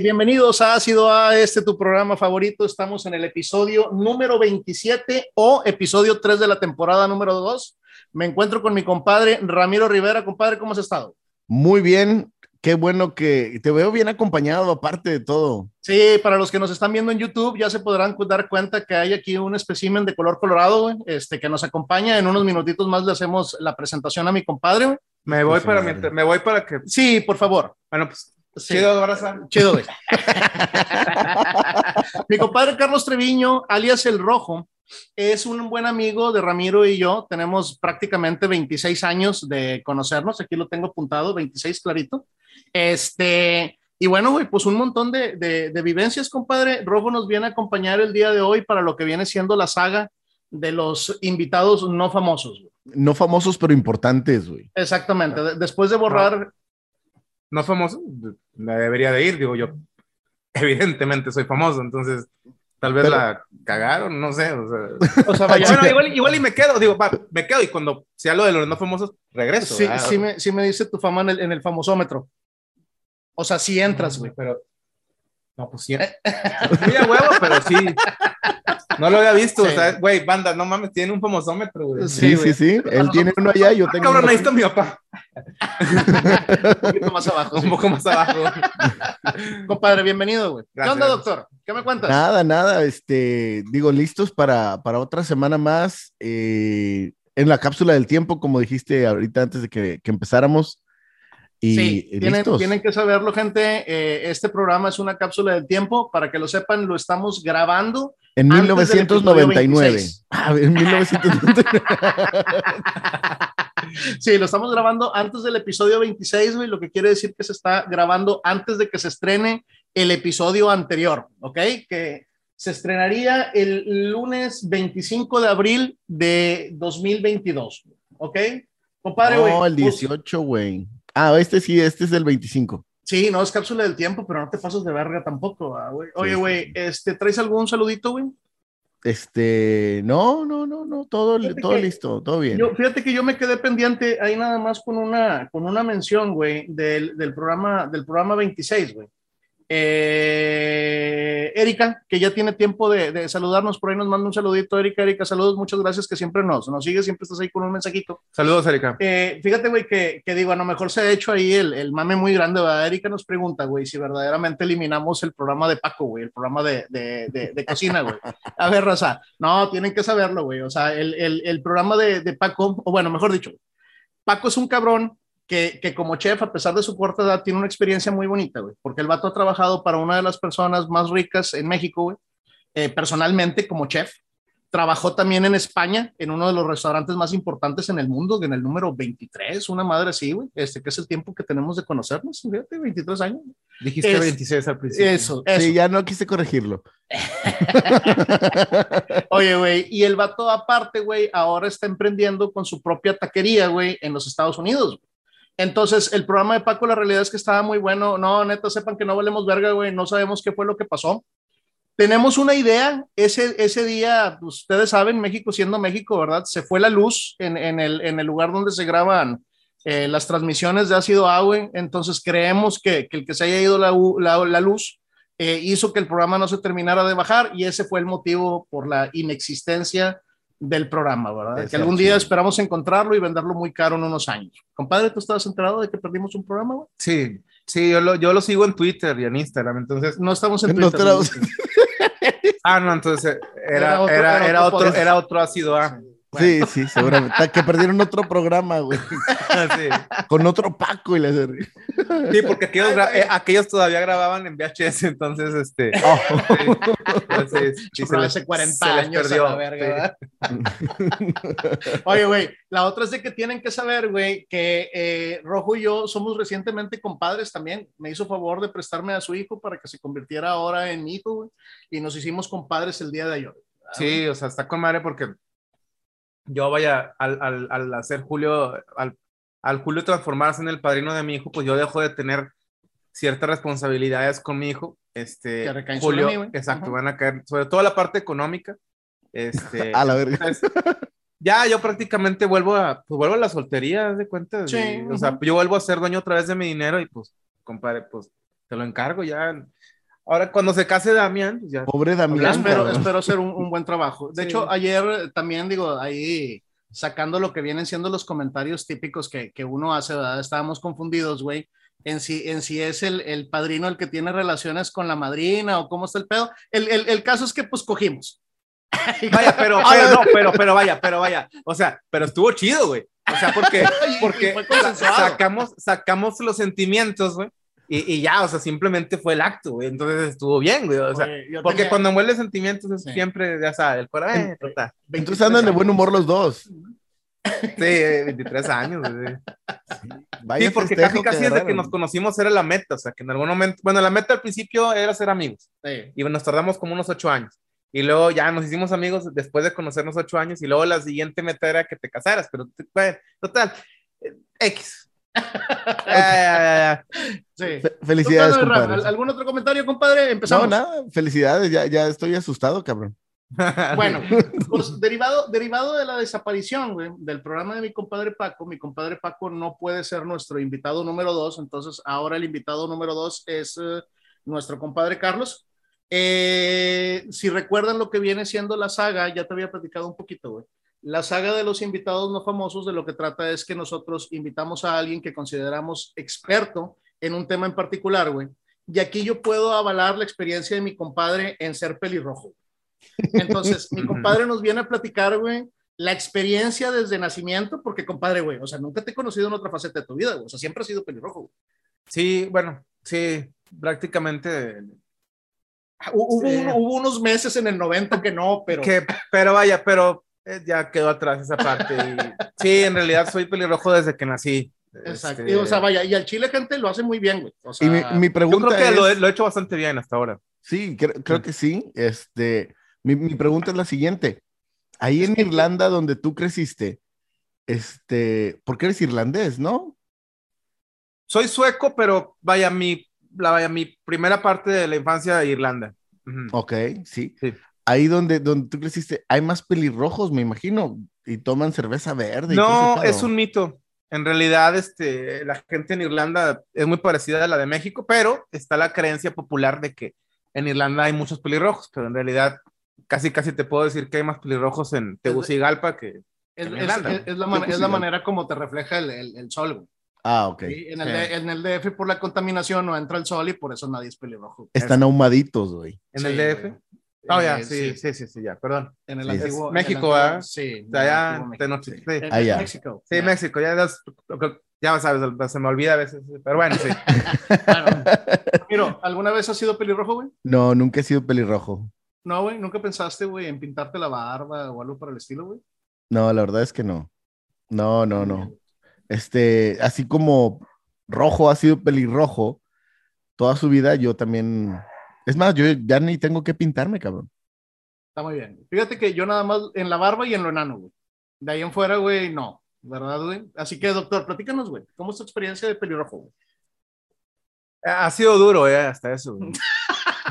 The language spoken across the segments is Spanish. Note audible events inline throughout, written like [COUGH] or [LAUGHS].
bienvenidos a Ácido A, este tu programa favorito. Estamos en el episodio número 27 o episodio 3 de la temporada número 2. Me encuentro con mi compadre Ramiro Rivera. Compadre, ¿cómo has estado? Muy bien, qué bueno que te veo bien acompañado, aparte de todo. Sí, para los que nos están viendo en YouTube, ya se podrán dar cuenta que hay aquí un espécimen de color colorado, este, que nos acompaña. En unos minutitos más le hacemos la presentación a mi compadre. Me voy, para, me voy para que. Sí, por favor. Bueno, pues Chido, abrazo. Chido, güey. [LAUGHS] Mi compadre Carlos Treviño, alias El Rojo, es un buen amigo de Ramiro y yo. Tenemos prácticamente 26 años de conocernos. Aquí lo tengo apuntado, 26 clarito. Este, y bueno, güey, pues un montón de, de, vivencias, compadre. Rojo nos viene a acompañar el día de hoy para lo que viene siendo la saga de los invitados no famosos. No famosos, pero importantes, güey. Exactamente. Después de borrar no debería de ir, digo yo. [LAUGHS] Evidentemente soy famoso, entonces tal vez la cagaron, no sé. O sea, [LAUGHS] bueno, igual, igual, y me quedo, digo, me quedo y cuando sea lo de los no famosos, regreso. Sí, sí me, sí me, dice tu fama en el, en el famosómetro. O sea, sí entras, güey, pero. No, pues sí. [LAUGHS] Muy a huevo, pero sí. No lo había visto, o sea, güey, banda, no mames, tiene un famosómetro, güey. Sí, sí, sí, él tiene uno allá, yo tengo. Cabrón, ahí está mi papá. un poquito más abajo. Un poco más abajo. Compadre, bienvenido, güey. ¿Qué onda, doctor? ¿Qué me cuentas? Nada, nada, este, digo, listos para, para otra semana más. Eh, en la cápsula del tiempo, como dijiste ahorita antes de que, que empezáramos. Y sí, tienen, tienen, que saberlo, gente. Eh, este programa es una cápsula del tiempo. Para que lo sepan, lo estamos grabando en 1999. Ah, en 1999. [LAUGHS] sí, lo estamos grabando antes del episodio 26, güey, lo que quiere decir que se está grabando antes de que se estrene el episodio anterior, ¿ok? Que se estrenaría el lunes 25 de abril de 2022, ¿ok? Compadre, güey. No, el 18, güey. Ah, este sí, este es el 25. Sí, no es cápsula del tiempo, pero no te pases de verga tampoco, ah, güey. Oye, güey, este, ¿traes algún saludito, güey? Este, no, no, no, no, todo, todo listo, todo bien. Yo, fíjate que yo me quedé pendiente ahí nada más con una, con una mención, güey, del, del programa, del programa 26, güey. Eh, Erika, que ya tiene tiempo de, saludarnos, por ahí nos manda un saludito, Erika, Erika, saludos, muchas gracias que siempre nos, nos sigue, siempre estás ahí con un mensajito. Saludos, Erika. Eh, fíjate, güey, que, que, digo, a lo mejor se ha hecho ahí el, el mame muy grande, ¿verdad? Erika nos pregunta, güey, si verdaderamente eliminamos el programa de Paco, güey, el programa de, de, de cocina, güey. A ver, Raza, no, tienen que saberlo, güey, o sea, el, el, el programa de, Paco, o bueno, mejor dicho, Paco es un cabrón que, como chef, a pesar de su corta edad, tiene una experiencia muy bonita, güey, porque el vato ha trabajado para una de las personas más ricas en México, güey, eh, personalmente como chef. Trabajó también en España, en uno de los restaurantes más importantes en el mundo, en el número 23, una madre así, güey, este, que es el tiempo que tenemos de conocernos, fíjate, 23 años. Dijiste 26 al principio. Eso, eso. Sí, ya no quise corregirlo. [LAUGHS] Oye, güey, y el vato aparte, güey, ahora está emprendiendo con su propia taquería, güey, en los Estados Unidos. Entonces, el programa de Paco, la realidad es que estaba muy bueno. No, neta, sepan que no valemos verga, güey. No sabemos qué fue lo que pasó. Tenemos una idea. Ese, ese día, ustedes saben, México siendo México, ¿verdad? Se fue la luz en, en, el, en el lugar donde se graban eh, las transmisiones de ácido agua. Entonces, creemos que, que, el que se haya ido la, la, la luz eh, hizo que el programa no se terminara de bajar y ese fue el motivo por la inexistencia del programa, ¿verdad? que algún día esperamos encontrarlo y venderlo muy caro en unos años. Compadre, ¿tú estabas enterado de que perdimos un programa? Güey? Sí, sí, yo lo, yo lo sigo en Twitter y en Instagram, entonces... No estamos en Twitter. ah, no, entonces era, era, era, otro, era, otro, ácido A. Sí, sí, seguramente. que perdieron otro programa, güey. [LAUGHS] Con otro Paco y le Sí, porque aquellos, eh, aquellos, todavía grababan en VHS, entonces, este. [LAUGHS] Oh. Sí, se hace 40 años perdió. A verga, [LAUGHS] Oye, güey, la otra es de que tienen que saber, güey, que eh, Rojo y yo somos recientemente compadres también. Me hizo favor de prestarme a su hijo para que se convirtiera ahora en mi hijo, güey, y nos hicimos compadres el día de ayer. Sí, o sea, está con madre porque yo vaya, al, al, al hacer Julio, al, al, Julio transformarse en el padrino de mi hijo, pues yo dejo de tener ciertas responsabilidades con mi hijo. Este, Julio, exacto, van a caer, sobre todo la parte económica. Este, [LAUGHS] a la verga. ya yo prácticamente vuelvo a, pues vuelvo a la soltería, de cuenta. o sea, yo vuelvo a ser dueño otra vez de mi dinero y pues, compadre, pues te lo encargo ya. Ahora, cuando se case Damián, pues ya. Pobre Damián. Espero, espero hacer un, un buen trabajo. De Sí. hecho, ayer también, digo, ahí sacando lo que vienen siendo los comentarios típicos que, que uno hace, ¿verdad? Estábamos confundidos, güey, en si, en si es el, el padrino el que tiene relaciones con la madrina o cómo está el pedo. El, el, el caso es que, pues, cogimos. [LAUGHS] Vaya, pero, [LAUGHS] pero, no, pero, pero vaya, pero vaya. O sea, pero estuvo chido, güey. O sea, porque, [LAUGHS] porque sacamos, sacamos los sentimientos, güey. Y, y ya, o sea, simplemente fue el acto, güey. Entonces estuvo bien, güey. O sea, Oye, porque tenía cuando muele sentimientos es Sí. siempre, ya sabes, el corazón. Eh, total. Entonces andan de buen humor los dos. Sí, 23 años, güey. Vaya Sí, porque casi, casi desde que nos conocimos era la meta. O sea, que en algún momento, bueno, la meta al principio era ser amigos. Sí. y nos tardamos como unos ocho años. Y luego ya nos hicimos amigos después de conocernos ocho años y luego la siguiente meta era que te casaras, pero bueno, total, eh, X. Sí. Felicidades, compadre. ¿Algún otro comentario, compadre? No, Empezamos. nada, felicidades, ya, ya estoy asustado, cabrón. [LAUGHS] Bueno, [LAUGHS] pues derivado, derivado de la desaparición güey, del programa de mi compadre Paco, mi compadre Paco no puede ser nuestro invitado número dos, entonces ahora el invitado número dos es eh, nuestro compadre Carlos. Eh, si recuerdan lo que viene siendo la saga, ya te había platicado un poquito, güey. La saga de los invitados no famosos de lo que trata es que nosotros invitamos a alguien que consideramos experto en un tema en particular, güey. Y aquí yo puedo avalar la experiencia de mi compadre en ser pelirrojo. Entonces, mi [LAUGHS] compadre nos viene a platicar, güey, la experiencia desde nacimiento, porque compadre, güey, o sea, nunca te he conocido en otra faceta de tu vida, güey, o sea, siempre has sido pelirrojo. güey. sí, bueno, sí, prácticamente. Hubo, Sí. hubo unos meses en el 90 que no, pero Que, pero vaya, pero eh, ya quedó atrás esa parte. y- [LAUGHS] sí, en realidad soy pelirrojo desde que nací. Exacto. Este, o sea, vaya, y al Chile, gente, lo hace muy bien, güey. O sea, Y mi, mi yo pregunta creo que es... lo, he- lo he hecho bastante bien hasta ahora. Sí, creo, creo que sí. Este, mi, mi pregunta es la siguiente. Ahí Es en que- Irlanda, donde tú creciste, este, porque eres irlandés, ¿no? Soy sueco, pero vaya, mi, la, vaya, mi primera parte de la infancia de Irlanda. Ujú. Ok, sí. Sí. Ahí donde, donde tú creciste, hay más pelirrojos, me imagino, y toman cerveza verde. No, es un mito. En realidad, este, la gente en Irlanda es muy parecida a la de México, pero está la creencia popular de que en Irlanda hay muchos pelirrojos, pero en realidad casi casi te puedo decir que hay más pelirrojos en Tegucigalpa que... es, en es- Irlanda. es- es la, man- es la manera como te refleja el, el- el sol, güey. Ah, ok. Sí, En, el, Sí. D- en el DF, por la contaminación, no entra el sol y por eso nadie es pelirrojo. Están ahumaditos, güey. En Sí, el DF. güey. Oh, ya, Eh, sí, sí, sí, sí, ya, perdón. En el Sí. antiguo. Es México, ¿ah? Sí. O sea, en el ya antiguo te México, noche- sí. sí. México. Sí, ya. México, ya, das- ya sabes, se me olvida a veces, pero bueno, sí. [LAUGHS] Claro. [LAUGHS] Miro, ¿alguna vez has sido pelirrojo, güey? No, nunca he sido pelirrojo. No, güey, ¿nunca pensaste, güey, en pintarte la barba o algo por el estilo, güey? No, la verdad es que no. No, no, no. Este, así como rojo ha sido pelirrojo toda su vida, yo también. Es más, yo ya ni tengo que pintarme, cabrón. Está muy bien. Fíjate que yo nada más en la barba y en lo enano, güey. De ahí en fuera, güey, no. ¿Verdad, güey? Así que, doctor, platícanos, güey. ¿Cómo es tu experiencia de pelirrojo, güey? Ha sido duro, eh, hasta eso. güey.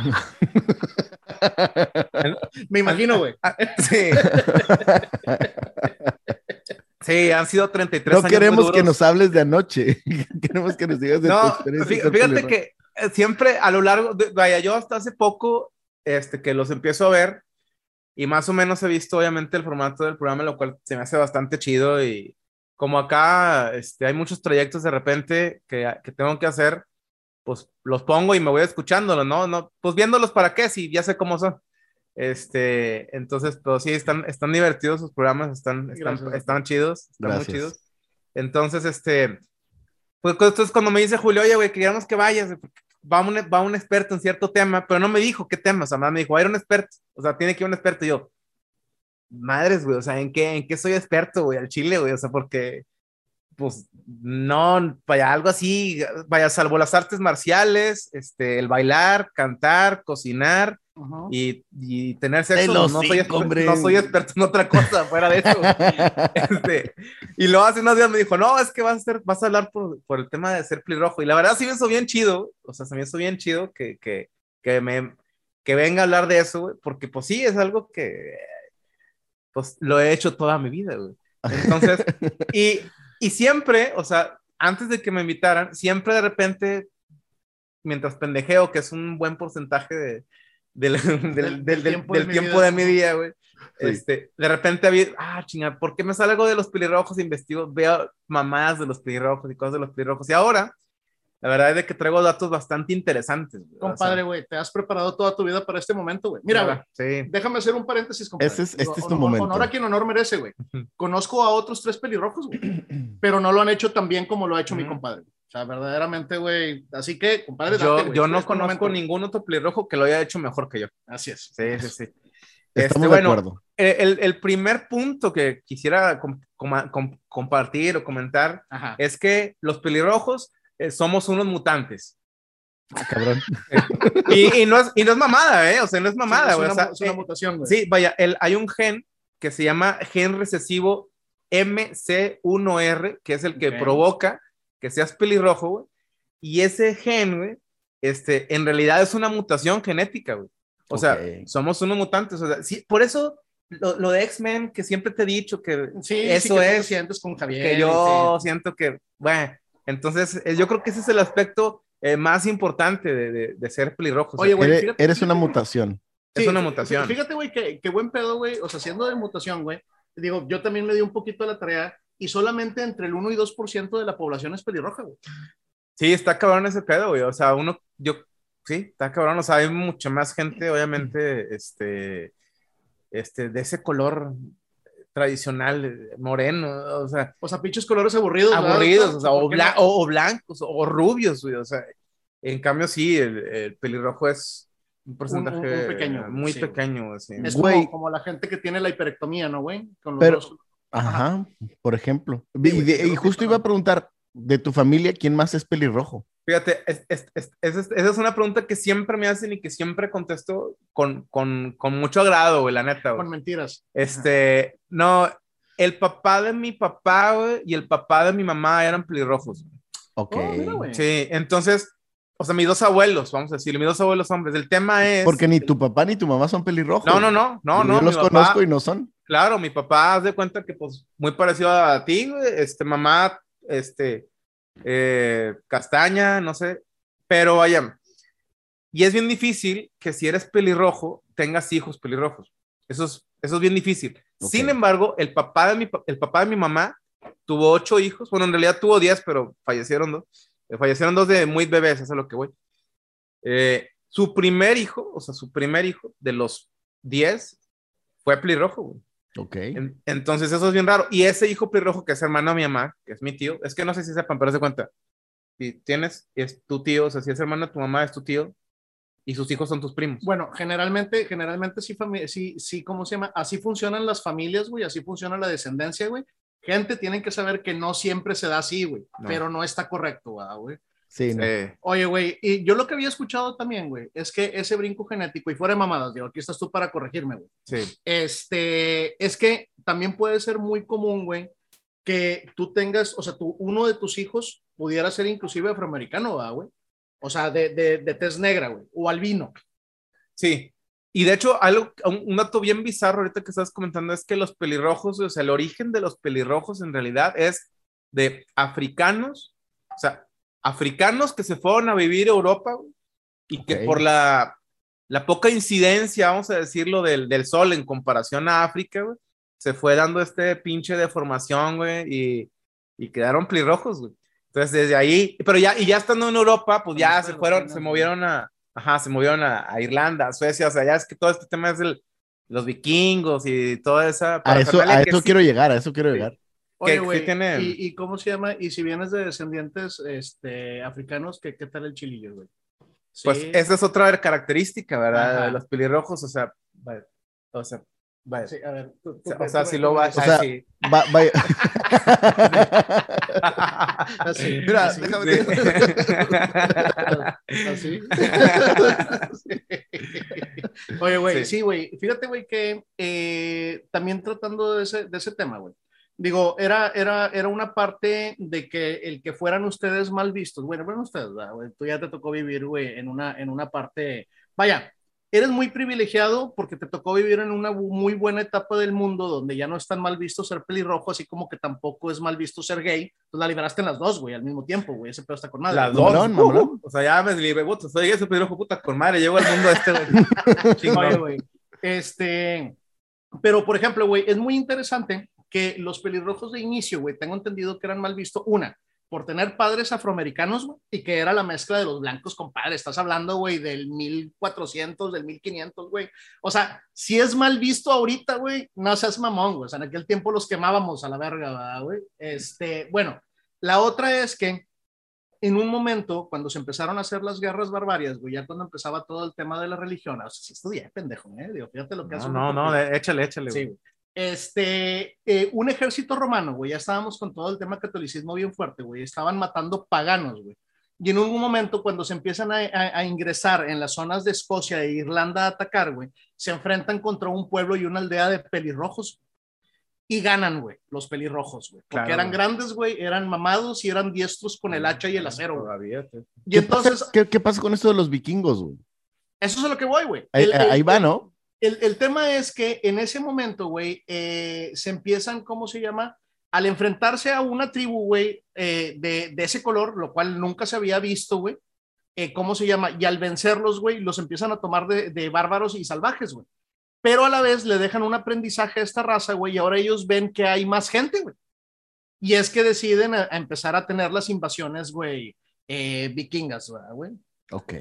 [LAUGHS] Me imagino, güey. Ah, Sí. Sí, han sido 33 No años. queremos muy que nos hables de anoche. [LAUGHS] queremos que nos digas de tu No, ser fíjate pelirrojo. que siempre a lo largo, de- vaya, yo hasta hace poco, este, que los empiezo a ver y más o menos he visto obviamente el formato del programa, lo cual se me hace bastante chido y como acá, este, hay muchos trayectos de repente que, que tengo que hacer, pues los pongo y me voy escuchándolos, ¿no? no pues viéndolos para qué, si ya sé cómo son. Este, entonces, pero sí, están, están divertidos sus programas, están, están, están chidos, están Gracias. muy chidos. Entonces, este, pues entonces cuando me dice Julio, oye, güey, queríamos que vayas, va un, va un experto en cierto tema, pero no me dijo qué tema, o sea, nada, me dijo, va a ir un experto, o sea, tiene que ir un experto, y yo, madres, güey, o sea, ¿en qué, en qué soy experto, güey, al chile, güey? O sea, porque, pues, no, vaya, algo así, vaya, salvo las artes marciales, este, el bailar, cantar, cocinar, Y, y tener sexo, no, soy hocico, exper- hombre. no soy experto en otra cosa fuera de eso. [LAUGHS] Este, y luego hace unos días me dijo, no, es que vas a, hacer, vas a hablar por, por el tema de ser pelirrojo. Y la verdad sí me hizo bien chido, o sea, se me hizo bien chido que, que, que, me, que venga a hablar de eso, güey, porque pues sí, es algo que pues lo he hecho toda mi vida, güey. Entonces, [LAUGHS] y, y siempre, o sea, antes de que me invitaran, siempre de repente mientras pendejeo, que es un buen porcentaje de, [LAUGHS] del, del, del, del, tiempo del de mi tiempo de mi día, güey. Sí. Este, de repente había, ah, chinga, ¿por qué me salgo de los pelirrojos? Investigo, veo mamadas de los pelirrojos y cosas de los pelirrojos. Y ahora, la verdad es de que traigo datos bastante interesantes. güey. O sea, Compadre, güey, te has preparado toda tu vida para este momento, güey. Mira, güey, Sí. déjame hacer un paréntesis, compadre. Ese es- este Digo, es tu honor- momento. Honor a quien honor merece, güey. Conozco a otros tres pelirrojos, güey, pero no lo han hecho tan bien como lo ha hecho mi compadre. O sea, verdaderamente, güey. Así que, compadre, Yo, date, yo Este no es conozco momento, ningún otro pelirrojo que lo haya hecho mejor que yo. Así es. Sí, sí, sí. Estamos Este, de bueno, acuerdo. Eh, El, el primer punto que quisiera com- coma- com- compartir o comentar Ajá. es que los pelirrojos eh, somos unos mutantes. Ah, cabrón. [LAUGHS] Y, y no es, y no es mamada, ¿eh? O sea, no es mamada, es güey. una, O sea, es una eh, mutación, güey. sí, vaya, el, hay un gen que se llama gen recesivo MC1R, que es el que Ok. provoca que seas pelirrojo, güey. Y ese gen, güey, este, en realidad es una mutación genética, güey. O sea, Ok. somos unos mutantes. O sea, sí, por eso lo, lo de X-Men, que siempre te he dicho que Sí, eso sí, que es sientes con Javier. que yo siento que, bueno, entonces eh, yo creo que ese es el aspecto eh, más importante de, de- de ser pelirrojo. O sea, Oye, güey, Eres, fíjate- eres una mutación. es Sí, una mutación. Fíjate, güey, que buen pedo, güey. O sea, siendo de mutación, güey. Digo, yo también me di un poquito la tarea y solamente entre el 1 y 2% de la población es pelirroja, güey. Sí, está cabrón ese pedo, güey. O sea, uno, yo, sí, está cabrón. O sea, hay mucha más gente, obviamente, este, este, de ese color tradicional, moreno, o sea, O sea, pinches colores aburridos. aburridos, o, sea, o, o- blancos, o rubios, güey. O sea, en cambio, sí, el, el pelirrojo es un porcentaje un- un pequeño, muy sí, pequeño, güey, sí. Es Güey. como, como la gente que tiene la hiperectomía, ¿no, güey? Con los Pero- dos. Ajá, por ejemplo. Sí, Y, de- yo justo iba a preguntar, de tu familia, ¿quién más es pelirrojo? Fíjate, es- es- es- esa es, esa es una pregunta que siempre me hacen y que siempre contesto con, con, con mucho agrado, güey, la neta, güey. Con mentiras. Este, no, el papá de mi papá, güey, y el papá de mi mamá eran pelirrojos. güey. Ok. Oh, mira, güey. Sí, entonces, o sea, mis dos abuelos, vamos a decir, mis dos abuelos hombres. El tema es. Porque ni tu papá ni tu mamá son pelirrojos. No, no, no, no, Yo no. los mi papá- conozco y no son. Claro, mi papá, haz de cuenta que, pues, muy parecido a ti. Este, mamá, este, eh, castaña, no sé. Pero vaya, y es bien difícil que si eres pelirrojo, tengas hijos pelirrojos. Eso es, eso es bien difícil. Sin embargo, el papá, de mi, el papá de mi mamá tuvo ocho hijos. Bueno, en realidad tuvo diez, pero fallecieron dos. Eh, fallecieron dos de muy bebés, eso es a lo que voy. Eh, su primer hijo, o sea, su primer hijo de los diez fue pelirrojo, güey. Ok. En- entonces eso es bien raro. Y ese hijo pelirrojo que es hermano de mi mamá, que es mi tío, es que no sé si sepan, pero se cuenta. Si tienes, es tu tío, o sea, si es hermano de tu mamá, es tu tío, y sus hijos son tus primos. Bueno, generalmente, generalmente sí, sí, sí, ¿cómo se llama? Así funcionan las familias, güey, así funciona la descendencia, güey. Gente tienen que saber que no siempre se da así, güey, No. pero no está correcto, ¿verdad, güey. Sí, no. Oye, güey, y yo lo que había escuchado también, güey, es que ese brinco genético, y fuera de mamadas, digo, aquí estás tú para corregirme, güey. sí. Este, es que también puede ser muy común, güey, que tú tengas, o sea, tú, uno de tus hijos pudiera ser inclusive afroamericano, ¿verdad, güey? O sea, de, de, de tez negra, güey, o albino. Sí. Y de hecho, algo, un, un dato bien bizarro ahorita que estás comentando es que los pelirrojos, o sea, el origen de los pelirrojos en realidad es de africanos, o sea, africanos que se fueron a vivir a Europa güey, y que Ok. por la, la poca incidencia, vamos a decirlo, del, del sol en comparación a África, güey, se fue dando este pinche deformación, güey, y, y quedaron pelirrojos, güey. Entonces, desde ahí, pero ya, y ya estando en Europa, pues ya se fueron, se movieron a, ajá, se movieron a, a Irlanda, a Suecia, o sea, ya es que todo este tema es del, los vikingos y toda esa... A eso, a que eso sí- quiero llegar, a eso quiero Sí. llegar. Oye, ¿Qué- qué güey, tiene? ¿y, y cómo se llama? Y si vienes de descendientes este, africanos, ¿qué, qué tal el chilillo, güey? Pues esa es otra característica, ¿verdad? Ajá. De los pelirrojos, o sea, vaya, o sea, vaya. sí, a ver. tú- O tú- sea, o si lo va tú- O sea, así. Va- vaya- [LAUGHS] Así, [LAUGHS] Mira, así. déjame Sí. [LAUGHS] Así. Oye, güey, Sí. sí, güey. Fíjate, güey, que eh, también tratando de ese, de ese tema, güey. Digo, era, era, era una parte de que el que fueran ustedes mal vistos. Bueno, bueno, ustedes, ¿verdad, güey? Tú ya te tocó vivir, güey, en una, en una parte. Vaya, eres muy privilegiado porque te tocó vivir en una muy buena etapa del mundo donde ya no es tan mal visto ser pelirrojo, así como que tampoco es mal visto ser gay. Tú la liberaste en las dos, güey, al mismo tiempo, güey. Ese pedo está con madre. Las dos. Mamalón, Uh, mamalón. O sea, ya me libré, puta, soy ese pelirrojo puta con madre, llego al mundo este, güey. [LAUGHS] Oye, güey. Este, pero por ejemplo, güey, es muy interesante que los pelirrojos de inicio, güey, tengo entendido que eran mal vistos. Una, por tener padres afroamericanos, güey, y que era la mezcla de los blancos con padres. Estás hablando, güey, del 1400, del 1500, güey. O sea, si es mal visto ahorita, güey, no seas mamón, güey. O sea, en aquel tiempo los quemábamos a la verga, ¿verdad, güey. Este, bueno, la otra es que en un momento, cuando se empezaron a hacer las guerras barbarias, güey, ya cuando empezaba todo el tema de la religión, o sea, sí estudié, pendejo, ¿eh? Digo, fíjate lo que hace No, uno no, no, échale, échale, Sí, güey. Güey. Este, eh, un ejército romano, güey, ya estábamos con todo el tema catolicismo bien fuerte, güey, estaban matando paganos, güey. Y en un momento, cuando se empiezan a, a- a ingresar en las zonas de Escocia e Irlanda a atacar, güey, se enfrentan contra un pueblo y una aldea de pelirrojos y ganan, güey, los pelirrojos, güey. Porque Claro, eran güey. grandes, güey, eran mamados y eran diestros con el hacha y el acero, güey. Todavía, sí. Y ¿Qué entonces, pasa, qué, qué pasa con esto de los vikingos, güey? eso es a lo que voy, güey. Ahí, El- el- ahí va, ¿no? El, tema es que en ese momento, güey, eh, se empiezan, ¿cómo se llama? Al enfrentarse a una tribu, güey, eh, de, ese color, lo cual nunca se había visto, güey, eh, ¿cómo se llama? Y al vencerlos, güey, los empiezan a tomar de, bárbaros y salvajes, güey. Pero a la vez le dejan un aprendizaje a esta raza, güey, y ahora ellos ven que hay más gente, güey. Y es que deciden empezar a tener las invasiones, güey, eh, vikingas, ¿verdad, güey Ok.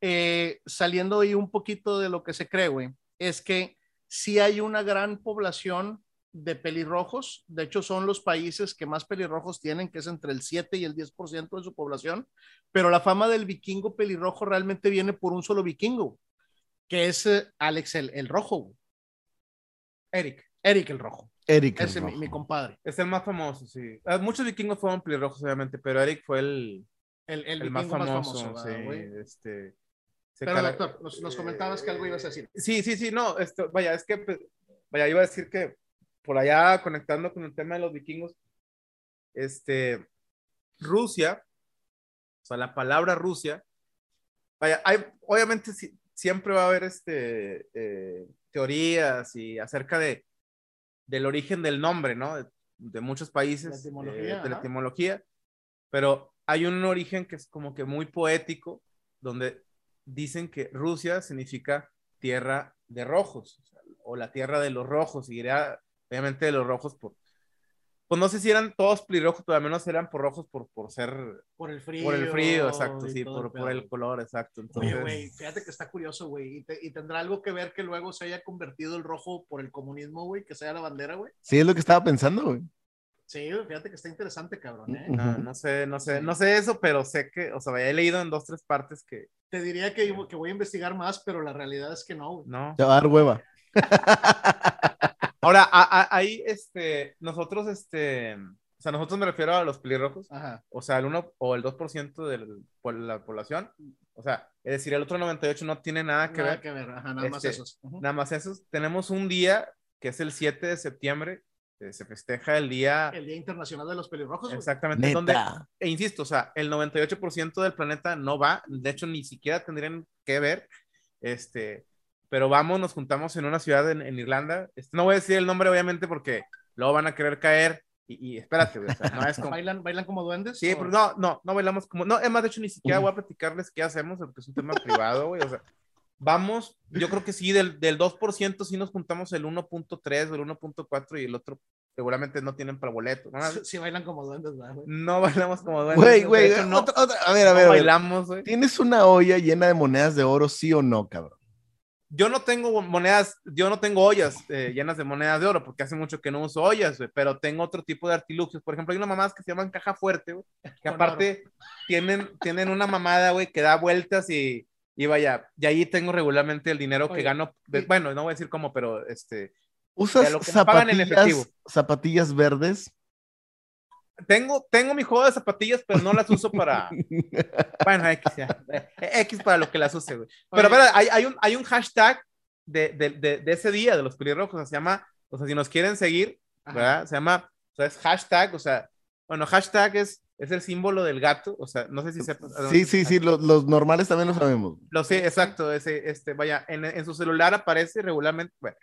Eh, saliendo ahí un poquito de lo que se cree, güey, es que sí hay una gran población de pelirrojos. De hecho, son los países que más pelirrojos tienen, que es entre el 7 y el 10% de su población. Pero la fama del vikingo pelirrojo realmente viene por un solo vikingo, que es eh, Alex el, el rojo. güey. Eric, Eric el rojo. Eric. Ese es mi, Rojo. mi compadre. Es el más famoso, sí. Ah, Muchos vikingos fueron pelirrojos, obviamente, pero Eric fue el, El, el, el más famoso. ¿verdad, sí, güey? este, Pero cara- doctor, nos, nos comentabas que algo ibas a decir. Sí, sí, sí, no, esto, vaya, es que, pues, vaya, iba a decir que por allá conectando con el tema de los vikingos, este, Rusia, o sea, la palabra Rusia, vaya, hay, obviamente sí- siempre va a haber este, eh, teorías y acerca de, del origen del nombre, ¿no? De, de muchos países, La etimología, eh, de la etimología, pero hay un origen que es como que muy poético, donde dicen que Rusia significa tierra de rojos, o, sea, o la tierra de los rojos, y era obviamente de los rojos por, pues no sé si eran todos pelirrojos, pero al menos eran por rojos por, por ser, Por el frío. por el frío, exacto, sí, por, por el color, exacto. Oye, Entonces, güey, fíjate que está curioso, güey, y, te- y tendrá algo que ver que luego se haya convertido el rojo por el comunismo, güey, que sea la bandera, güey. Sí, es lo que estaba pensando, güey. Sí, fíjate que está interesante, cabrón, ¿eh? no, no sé, no sé, no sé eso, pero sé que, o sea, he leído en dos, tres partes que Te diría que, que voy a investigar más, pero la realidad es que no, güey. no. Te va a dar hueva. [LAUGHS] Ahora, a- a- ahí, este, nosotros, este, o sea, nosotros me refiero a los pelirrojos, Ajá. o sea, el 1 o el 2% de la población, o sea, es decir, el otro 98 no tiene nada que Nada ver, que ver, ajá, nada más Este, esos. Nada más esos. Tenemos un día que es el 7 de septiembre, que se festeja el día El Día Internacional de los Pelirrojos, exactamente donde, Neta. e insisto, o sea, el 98% del planeta no va, de hecho, ni siquiera tendrían que ver, este, pero vamos, nos juntamos en una ciudad en, en Irlanda, este, no voy a decir el nombre, obviamente, porque luego van a querer caer, y, y espérate, o sea, no es como... [LAUGHS] ¿Bailan, ¿Bailan como duendes? Sí, o- pero no, no, no bailamos como, no, es más, de hecho, ni siquiera voy a platicarles qué hacemos, porque es un tema privado, güey, o sea, vamos, yo creo que sí, del, del 2% sí nos juntamos el 1.3 o el 1.4 y el otro seguramente no tienen para boleto, ¿no? Sí, sí bailan como duendes, ¿verdad, güey? No bailamos como duendes. Güey, güey, hecho, no, otra- otra- a ver, a ver, bailamos, güey. ¿Tienes una olla llena de monedas de oro, sí o no, cabrón? Yo no tengo monedas, yo no tengo ollas eh, llenas de monedas de oro, porque hace mucho que no uso ollas, güey, pero tengo otro tipo de artilugios. Por ejemplo, hay una mamada que se llaman caja fuerte, güey, que aparte tienen, tienen una mamada, güey, que da vueltas y, y vaya, y ahí tengo regularmente el dinero que gano. de- y- bueno, no voy a decir cómo, pero este, ¿Usas De lo que me pagan en zapatillas, efectivo. zapatillas verdes? tengo, tengo mi juego de zapatillas, pero no las uso para, [LAUGHS] bueno, X, ya. X para lo que las use, güey. Pero, pero hay, hay, un, hay un hashtag de, de, de, de ese día de los pelirrojos, o sea, se llama, o sea, si nos quieren seguir, Ajá. ¿verdad? Se llama, o sea, es hashtag, o sea, bueno, hashtag es es el símbolo del gato, o sea, no sé si sepas. Sí, sí, sí, los, los normales también lo sabemos. Lo sé, exacto, ese, este, vaya, en, en su celular aparece regularmente, bueno,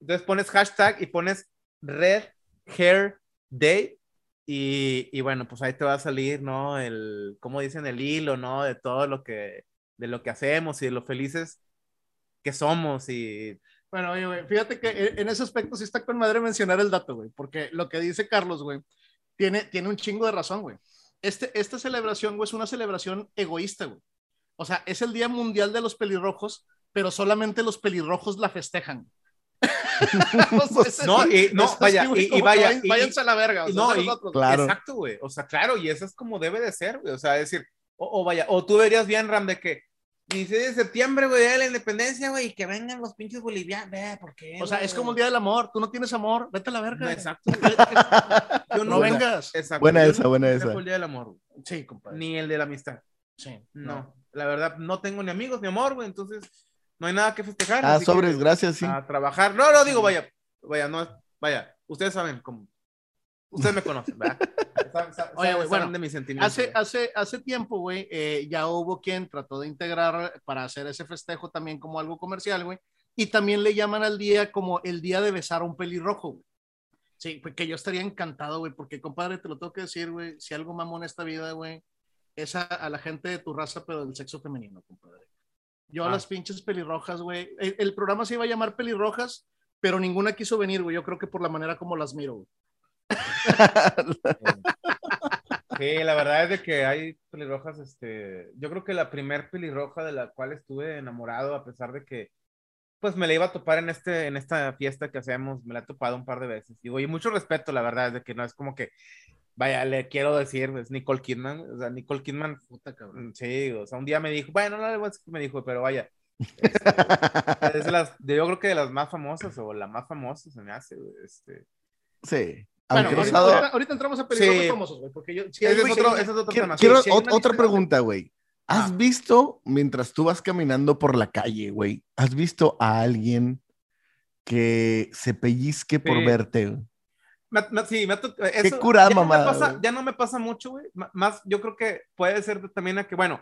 entonces pones hashtag y pones Red Hair Day y, y, bueno, pues ahí te va a salir, ¿no? El, como dicen, el hilo, ¿no? De todo lo que, de lo que hacemos y de lo felices que somos y... Bueno, oye, güey, fíjate que en ese aspecto sí está con madre mencionar el dato, güey, porque lo que dice Carlos, güey, tiene, tiene un chingo de razón, güey. Este, esta celebración, güey, es una celebración egoísta, güey. O sea, es el Día Mundial de los Pelirrojos, pero solamente los pelirrojos la festejan. [LAUGHS] no, y, no, vaya, y, y, vaya, y, váyanse a la verga. O sea, no, nosotros, claro. exacto, güey. O sea, claro, y eso es como debe de ser, güey. O sea, decir, o, o, vaya, o tú verías bien, Ram, de que 16 de septiembre, güey, de la independencia, güey, y que vengan los pinches bolivianos, ve, ¿por qué? O sea, es como el día del amor. Tú no tienes amor, vete a la verga. No, exacto. [LAUGHS] Yo no, vengas. Exacto. Buena Yo esa, no buena esa. el día del amor, güey. Sí, compadre. ni el de la amistad. Sí, No, la verdad, no tengo ni amigos ni amor, güey, entonces no hay nada que festejar. Ah, sobres, que gracias, sí. A trabajar. No, no, digo, vaya, vaya, no, vaya, ustedes saben cómo. Ustedes me conocen, ¿verdad? [LAUGHS] Oye, güey, bueno, de mis sentimientos. Hace, hace, hace tiempo, güey, eh, ya hubo quien trató de integrar para hacer ese festejo también como algo comercial, güey. Y también le llaman al día como el día de besar a un pelirrojo, güey. Sí, pues que yo estaría encantado, güey, porque compadre, te lo tengo que decir, güey, si algo mamón en esta vida, güey, es a, a la gente de tu raza, pero del sexo femenino, compadre. Yo a Ah. las pinches pelirrojas, güey. El, el programa se iba a llamar Pelirrojas, pero ninguna quiso venir, güey. Yo creo que por la manera como las miro, güey. Sí, la verdad es de que hay pelirrojas, este, yo creo que la primer pelirroja de la cual estuve enamorado, a pesar de que, pues me la iba a topar en este, en esta fiesta que hacemos, me la he topado un par de veces. Y oye, mucho respeto, la verdad, es de que no es como que, vaya, le quiero decir, es Nicole Kidman, o sea, Nicole Kidman, Puta, cabrón. sí, o sea, un día me dijo, bueno, no le que me dijo, pero vaya, este, es de las, yo creo que de las más famosas, o la más famosa se me hace, este. Sí. Bueno, ahorita, ahorita- ahorita entramos a pelirrojos Sí. famosos, güey, porque yo... Ese es otro, es otro Quiero, tema. quiero otra pregunta, güey. ¿Has Ah. visto, mientras tú vas caminando por la calle, güey, has visto a alguien que se pellizque por Sí. verte? güey? Me- me- sí, me eso curada ya no me mamada, pasa- güey. ya no me pasa mucho, güey. M- Más, yo creo que puede ser también a que, bueno,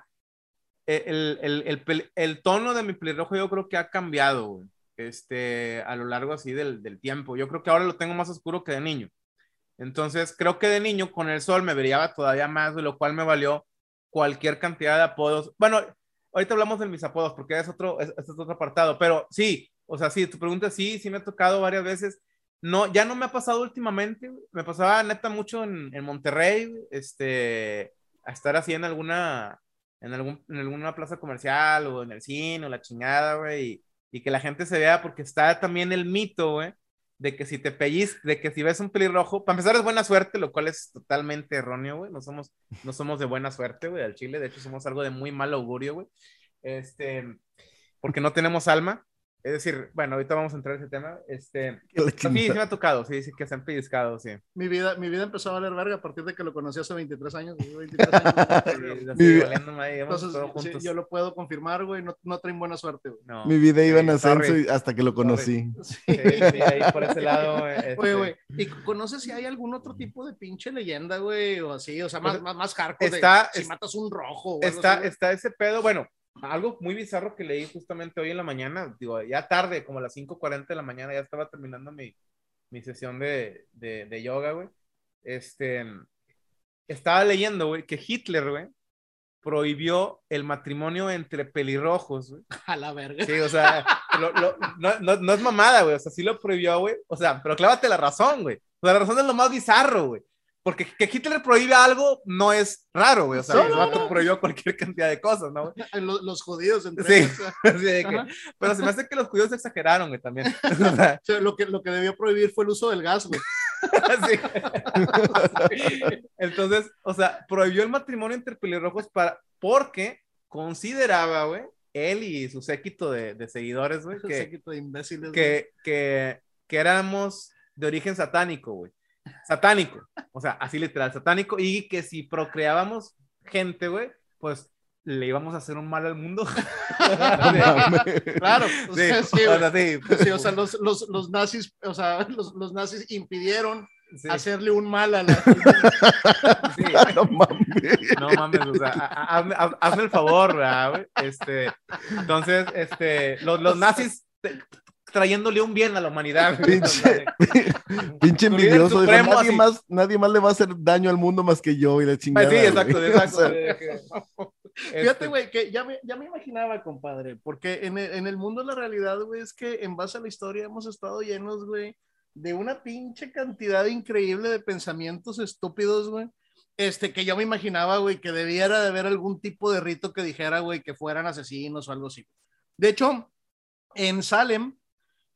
eh, el, el, el, el tono de mi pelirrojo yo creo que ha cambiado, güey. Este, a lo largo así del, del tiempo. Yo creo que ahora lo tengo más oscuro que de niño. Entonces, creo que de niño con el sol me brillaba todavía más, de lo cual me valió cualquier cantidad de apodos. Bueno, ahorita hablamos de mis apodos porque es otro, es, este es otro apartado, pero sí, o sea, sí, tu pregunta sí, sí me ha tocado varias veces. No, ya no me ha pasado últimamente, me pasaba neta mucho en, Monterrey, este, a estar así en alguna, en, algún, en alguna plaza comercial o en el cine o la chingada, güey, y, y que la gente se vea porque está también el mito, güey, de que si te pellizcas, de que si ves un pelirrojo, para empezar es buena suerte, lo cual es totalmente erróneo, güey, no somos, no somos de buena suerte, güey, al chile, de hecho somos algo de muy mal augurio, güey, este, porque no tenemos alma, es decir, bueno, ahorita vamos a entrar en ese tema, este, Que [LAUGHS] la sí, me ha tocado, sí, sí, que se han pellizcado, sí. Mi vida, mi vida empezó a valer verga a partir de que lo conocí hace 23 años. güey, 23 años [LAUGHS] Sí, íbamos Entonces, sí, yo lo puedo confirmar, güey. No, no traen buena suerte, güey. No. Mi vida iba en ascenso hasta que lo conocí. Sí. Sí, ahí por ese lado. [LAUGHS] este, Oye, güey, ¿y conoces si hay algún otro tipo de pinche leyenda, güey? O así, o sea, más, Pues, más, más hardcore. de está- si es- matas un rojo. está, así, güey. está ese pedo, bueno, algo muy bizarro que leí justamente hoy en la mañana, digo, ya tarde, como a las 5.40 de la mañana, ya estaba terminando mi, mi sesión de, de, de yoga, güey. Este, estaba leyendo, güey, que Hitler, güey, prohibió el matrimonio entre pelirrojos, güey. [LAUGHS] A la verga. Sí, o sea, lo- lo- no, no, no es mamada, güey, o sea, sí lo prohibió, güey. O sea, pero clávate la razón, güey. La razón es lo más bizarro, güey. Porque que Hitler prohíbe algo no es raro, güey. O sea, No, el vato no. prohibió cualquier cantidad de cosas, ¿no? [LAUGHS] Los, los judíos, entre Sí. ellos, [LAUGHS] de que- Ajá. pero se me hace que los judíos exageraron, güey, también. [LAUGHS] O sea, o sea, lo, que, lo que debió prohibir fue el uso del gas, güey. así. Entonces, o sea, prohibió el matrimonio entre pelirrojos para, porque consideraba, güey, él y su séquito de, de seguidores, güey, Ese que, séquito de imbéciles, güey. que, que, que éramos de origen satánico, güey. Satánico. O sea, así literal, satánico. Y que si procreábamos gente, güey, pues le íbamos a hacer un mal al mundo. [LAUGHS] Claro, o Sí, sea, sí, o sea, sí. Sí, o sea, los, los, los nazis, o sea, los, los nazis impidieron hacerle un mal a la... [LAUGHS] Sí. no mames. No mames, o sea, ha- ha- hazme, haz- hazme el favor, ¿verdad, güey? Este, entonces, este, los, los nazis trayéndole un bien a la humanidad. [LAUGHS] Pinche líder [LAUGHS] envidioso. dijo, supremo, nadie, así. más, nadie más le va a hacer daño al mundo más que yo y la chingada. sí, exacto, güey. exacto. [LAUGHS] O sea, Fíjate, güey, que ya me, ya me imaginaba, compadre, porque en el, en el mundo la realidad, güey, es que en base a la historia hemos estado llenos, güey, de una pinche cantidad increíble de pensamientos estúpidos, güey. Este, que yo me imaginaba, güey, que debiera de haber algún tipo de rito que dijera, güey, que fueran asesinos o algo así. De hecho, en Salem,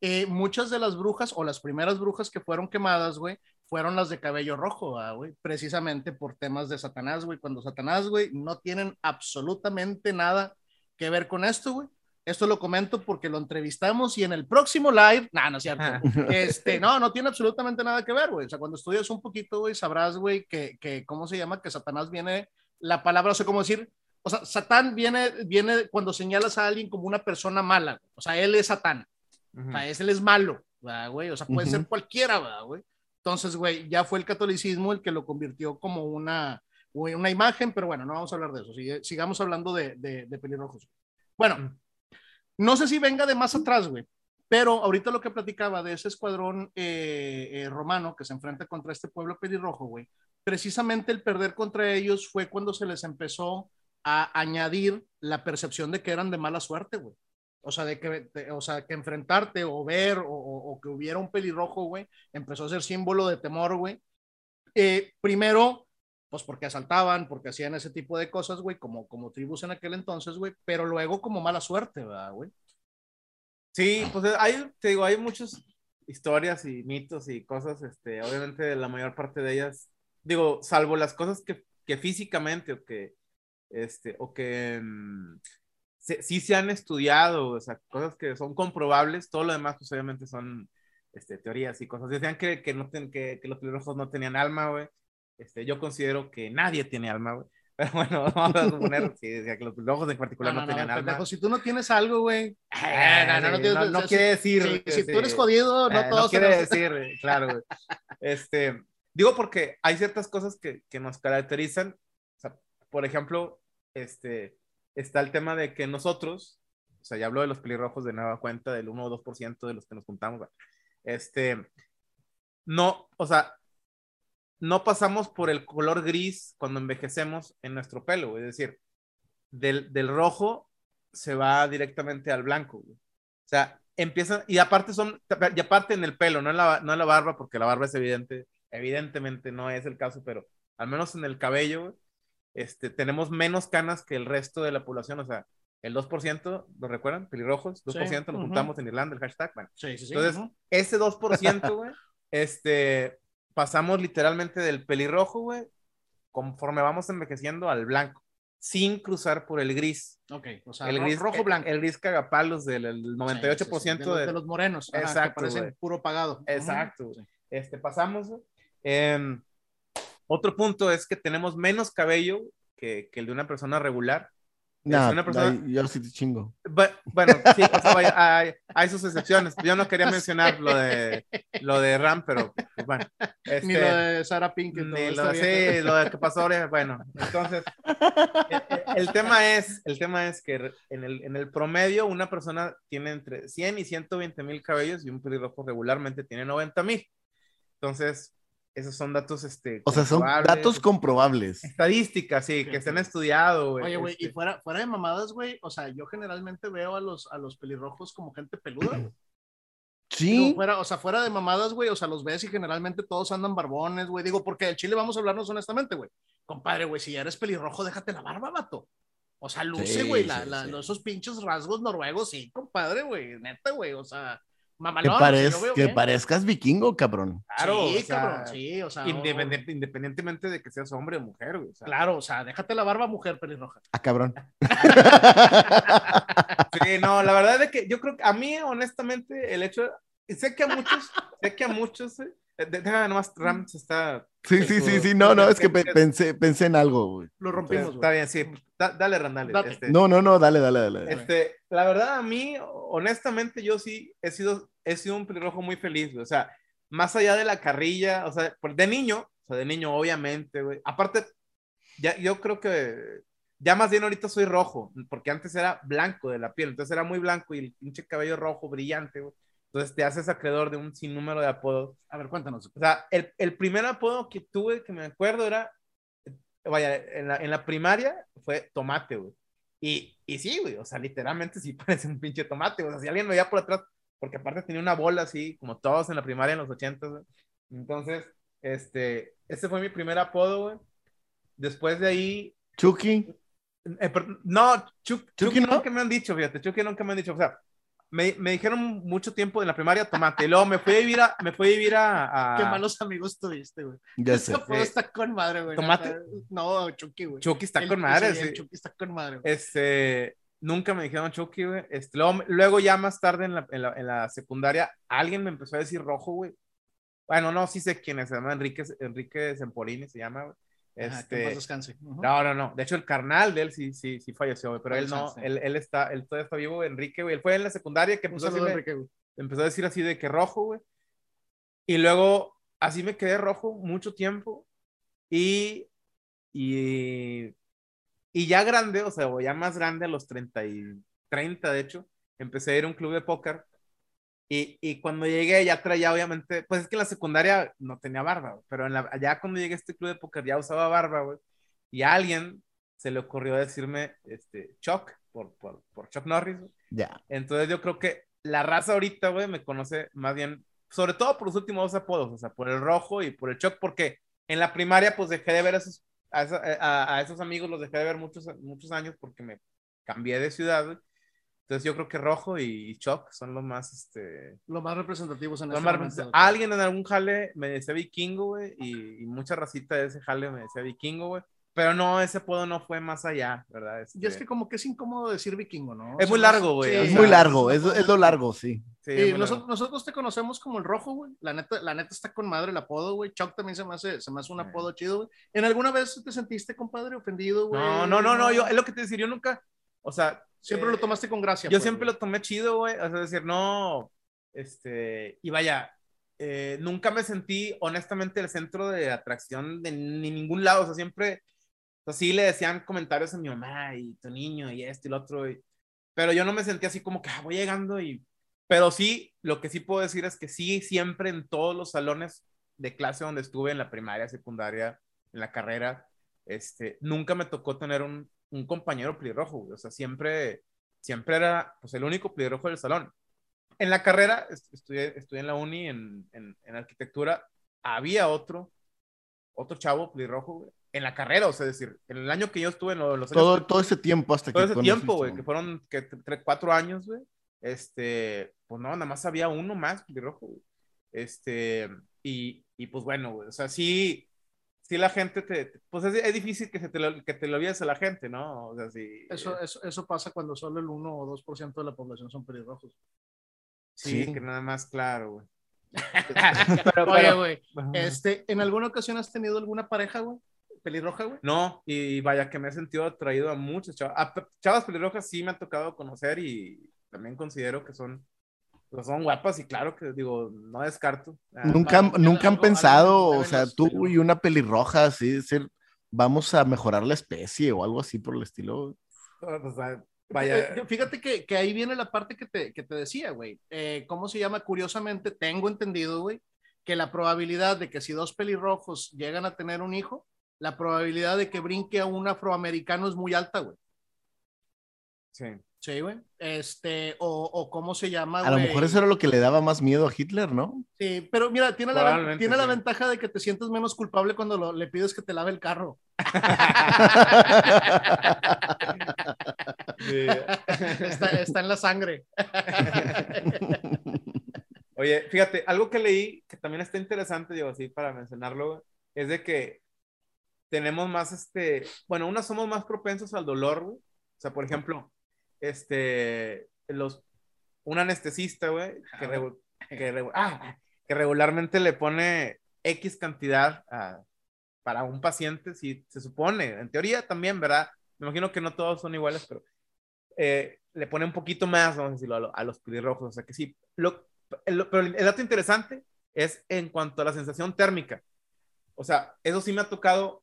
eh, muchas de las brujas o las primeras brujas que fueron quemadas, güey, fueron las de cabello rojo, ah, güey, precisamente por temas de Satanás, güey, cuando Satanás, güey, no tienen absolutamente nada que ver con esto, güey. Esto lo comento porque lo entrevistamos y en el próximo live, no, no es cierto. Este, [LAUGHS] no, no tiene absolutamente nada que ver, güey. O sea, cuando estudias un poquito, güey, sabrás, güey, que, que, ¿cómo se llama? Que Satanás viene, la palabra, o sea, ¿cómo decir? O sea, Satán viene, viene cuando señalas a alguien como una persona mala. güey. O sea, él es Satán. Ujú. O sea, es, él es malo, ¿verdad, güey? O sea, puede Ujú. ser cualquiera, ¿verdad, güey? Entonces, güey, ya fue el catolicismo el que lo convirtió como una, güey, una imagen, pero bueno, no vamos a hablar de eso. Sigamos hablando de, de, de pelirrojos. Bueno, no sé si venga de más atrás, güey, pero ahorita lo que platicaba de ese escuadrón eh, eh, romano que se enfrenta contra este pueblo pelirrojo, güey, precisamente el perder contra ellos fue cuando se les empezó a añadir la percepción de que eran de mala suerte, güey. O sea, de que, o sea, que enfrentarte o ver o que hubiera un pelirrojo, güey, empezó a ser símbolo de temor, güey. Eh, primero, pues porque asaltaban, porque hacían ese tipo de cosas, güey, como, como tribus en aquel entonces, güey, pero luego como mala suerte, ¿verdad, güey? Sí, pues eh, hay, te digo, hay muchas historias y mitos y cosas, este, obviamente la mayor parte de ellas, digo, salvo las cosas que, que físicamente o que, este, o que mm, se- sí se han estudiado, o sea, cosas que son comprobables, todo lo demás, pues obviamente son, este, teorías y cosas. Decían que, que, no ten- que, que los pelirrojos no tenían alma, güey. Este, yo considero que nadie tiene alma, güey. [LAUGHS] Pero bueno, [LAUGHS] vamos a suponer sí, que los pelirrojos en particular no, tenían alma. pendejo, si tú no tienes algo, güey. Eh, no, no, no, tienes- no- no quiere decir que si sí. tú eres jodido, no Eh, todos quiere tenemos- decir, claro, güey. Este, digo porque hay ciertas cosas que, que nos caracterizan. O sea, por ejemplo, este, está el tema de que nosotros, o sea, ya hablo de los pelirrojos de nueva cuenta, del 1 o 2% de los que nos juntamos, este, no, o sea, no pasamos por el color gris cuando envejecemos en nuestro pelo, es decir, del, del rojo se va directamente al blanco, güey. O sea, empiezan, y aparte son, y aparte en el pelo, no en la, no en la barba, porque la barba es evidente, evidentemente no es el caso, pero al menos en el cabello, güey, este, tenemos menos canas que el resto de la población, o sea, el 2%, ¿lo recuerdan? Pelirrojos, 2% Sí, nos ujú. juntamos en Irlanda, el hashtag, bueno. Sí, sí, sí. Entonces, ujú. ese 2%, [LAUGHS] güey, este, pasamos literalmente del pelirrojo, güey, conforme vamos envejeciendo al blanco, sin cruzar por el gris. Ok, o sea, el ro- gris rojo, blanco. El, gris cagapalos del el Sí, 98% sí, sí, de, de, de los morenos. ajá, Exacto, Que parecen puro pagado. Exacto, este, pasamos. güey. Otro punto es que tenemos menos cabello que, que el de una persona regular. Nah, una persona- ahí yo sí te chingo. Bu- Bueno, sí, o sea, vaya, hay, hay sus excepciones. Yo no quería mencionar lo de, lo de Ram, pero pues, bueno. [LAUGHS] Este, Ni lo de Sarah Pinkett. ni lo, bien. sí, lo de que pasó ahora, bueno, entonces, [LAUGHS] el, el- el tema es, el tema es que en el, en el promedio una persona tiene entre 100 y 120 mil cabellos y un pelirrojo regularmente tiene 90 mil. Entonces, esos son datos, este, O sea, son comprobables, datos comprobables. estadísticas, sí, que se han estudiado, güey. Oye, güey, y este, fuera, fuera de mamadas, güey, o sea, yo generalmente veo a los, a los pelirrojos como gente peluda. güey. Sí. Fuera, o sea, fuera de mamadas, güey, o sea, los ves y generalmente todos andan barbones, güey. Digo, porque del chile vamos a hablarnos honestamente, güey. Compadre, güey, si ya eres pelirrojo, déjate la barba, vato. O sea, luce, güey, la- sí, sí. esos pinches rasgos noruegos, sí, compadre, güey, neta, güey, o sea, mamalón. parez- que bien. parezcas vikingo, cabrón. Claro, sí, o sea, cabrón, sí, o sea, independientemente de que seas hombre o mujer, güey. o sea, claro, o sea, déjate la barba, mujer pelirroja. Ah, cabrón. [LAUGHS] Sí, no, la verdad es que yo creo que a mí, honestamente, el hecho, sé que a muchos, sé que a muchos, eh, déjame nomás, Ram se está... Sí, sí, sí, sí. No, no, es que pe- pensé, pensé en algo, güey. Lo rompimos, Está bien, sí, da- dale, Randale. Date. Este, No, no, no, dale, dale, dale. este, la verdad, a mí, honestamente, yo sí he sido, he sido un pelirrojo muy feliz, güey. o sea, más allá de la carrilla, o sea, de niño, o sea, de niño, obviamente, güey. Aparte, ya, yo creo que ya más bien ahorita soy rojo, porque antes era blanco de la piel, entonces era muy blanco y el pinche cabello rojo brillante, güey. Entonces te haces acreedor de un sinnúmero de apodos. A ver, cuéntanos. O sea, el, el primer apodo que tuve, que me acuerdo, era, vaya, en la, en la primaria fue tomate, güey. Y, y sí, güey, o sea, literalmente sí [LAUGHS] parece un pinche tomate, o sea, si alguien me veía por atrás, porque aparte tenía una bola así, como todos en la primaria en los 80, güey. Entonces, este, ese fue mi primer apodo, güey. Después de ahí... Chucky. Eh, no, Chucky, Chucky, no? nunca me han dicho, fíjate, Chucky nunca me han dicho, o sea, me, me, dijeron mucho tiempo en la primaria tomate. Y luego me fui a vivir a. Me fui a, vivir a, a... Qué malos amigos tuviste, güey. Ya Ese sé. apodo está con madre, güey. ¿Tomate? No, Chucky, güey. Chucky está El- con madre. sí, el sí. Chucky está con madre. güey. Este. Nunca me dijeron Chucky, güey. Este, luego, luego ya más tarde en la, en, la, en la secundaria, alguien me empezó a decir rojo, güey. Bueno, no, sí sé quién es. Se llama Enrique, Enrique Sempolini, se llama, güey. Ajá, Este, descanse. Ujú. no, no, no. De hecho, el carnal de él sí, sí, sí falleció, güey. Pero él no. Él, él está, él todavía está vivo, Enrique, güey. Él fue en la secundaria que empezó a saludo, decirme- Enrique, güey. empezó a decir así de que rojo, güey. Y luego así me quedé rojo mucho tiempo. Y, y, y ya grande, o sea, o ya más grande, a los 30, y, 30 de hecho, empecé a ir a un club de póker. Y, y cuando llegué ya traía, obviamente, pues es que en la secundaria no tenía barba, pero en la, ya cuando llegué a este club de póker ya usaba barba, güey. Y a alguien se le ocurrió decirme, este, Chuck, por, por, por Chuck Norris. Ya. Entonces yo creo que la raza ahorita, güey, me conoce más bien, sobre todo por los últimos dos apodos, o sea, por el rojo y por el Chuck, porque en la primaria pues dejé de ver esos, a, esa- a- a esos amigos, los dejé de ver muchos, muchos años porque me cambié de ciudad, güey. Entonces yo creo que rojo y, Chuck son los más, este... Los más representativos en los este más representativos. Alguien en algún jale me decía vikingo, güey, y, y mucha racita de ese jale me decía vikingo, güey. Pero no, ese apodo no fue más allá, ¿verdad? Y es Este, que como que es incómodo decir vikingo, ¿no? Es O muy largo, güey, sí, Es sea, muy largo, es es, lo largo, sí. sí, Y nosotros, largo. nosotros te conocemos como el rojo, güey. La neta, la neta está con madre el apodo, güey. Chuck también se me hace, se me hace un Sí. apodo chido, güey. ¿En alguna vez te sentiste, compadre, ofendido, güey? No, no, no, no, yo, es lo que te decía, yo nunca, o sea, Siempre eh, lo tomaste con gracia. Yo pues, siempre güey. lo tomé chido, güey, o sea, decir, no, este, y vaya, eh, nunca me sentí honestamente el centro de atracción de ni ningún lado, o sea, siempre, sea, sí le decían comentarios a mi mamá y tu niño y esto y lo otro, pero yo no me sentía así como que ah, voy llegando y, pero sí, lo que sí puedo decir es que sí, siempre en todos los salones de clase donde estuve, en la primaria, secundaria, en la carrera, este, nunca me tocó tener un, un compañero pelirrojo, o sea, siempre, siempre era pues el único pelirrojo del salón. En la carrera, est- estudié, estudié en la uni en, en, en arquitectura, había otro, otro chavo pelirrojo, güey, en la carrera, o sea, es decir, en el año que yo estuve, en lo- los años Todo, todo ese tiempo hasta todo que ese tiempo, güey, que fueron que tres, cuatro años, güey. Este, pues no, nada más había uno más pelirrojo, güey. Este, y, y pues bueno, güey, o sea, sí, sí la gente te, pues es, es difícil que, se te lo, que te lo olvides a la gente, ¿no? O sea, sí. Eso, eso, eso pasa cuando solo el 1 o 2% de la población son pelirrojos. sí, sí. que nada más claro, güey. [LAUGHS] Pero, Oye, güey, este, ¿en alguna ocasión has tenido alguna pareja, güey? ¿Pelirroja, güey? No, y vaya que me he sentido atraído a muchas chavas. A chavas pelirrojas sí me ha tocado conocer y también considero que son, pues son guapas y claro que digo, no descarto. Ah, Nunca, Vale, nunca han algo- pensado, algo o sea, tú y una pelirroja, así, decir, vamos a mejorar la especie o algo así por el estilo. o sea, Eh, vaya. Fíjate que, que ahí viene la parte que te, que te decía, güey. Eh, ¿Cómo se llama? Curiosamente, tengo entendido, güey, que la probabilidad de que si dos pelirrojos llegan a tener un hijo, la probabilidad de que brinque a un afroamericano es muy alta, güey. Sí. Sí, güey. Este, o, o cómo se llama, A lo mejor eso era lo que le daba más miedo a Hitler, ¿no? Sí, pero mira, tiene, la, tiene la ventaja de que te sientes menos culpable cuando lo- le pides que te lave el carro. [LAUGHS] Está, está en la sangre. Oye, fíjate, algo que leí que también está interesante, digo así para mencionarlo, güey, es de que tenemos más, este, bueno, unas somos más propensos al dolor, güey. O sea, por ejemplo, este, los, un anestesista, güey, que, regu- que, [LAUGHS] regu- ah, que regularmente le pone X cantidad a- para un paciente, si se supone, en teoría también, ¿verdad? Me imagino que no todos son iguales, pero eh, le pone un poquito más, vamos a decirlo, a, lo- a los pelirrojos. O sea que sí. Lo, el, pero el dato interesante es en cuanto a la sensación térmica. O sea, eso sí me ha tocado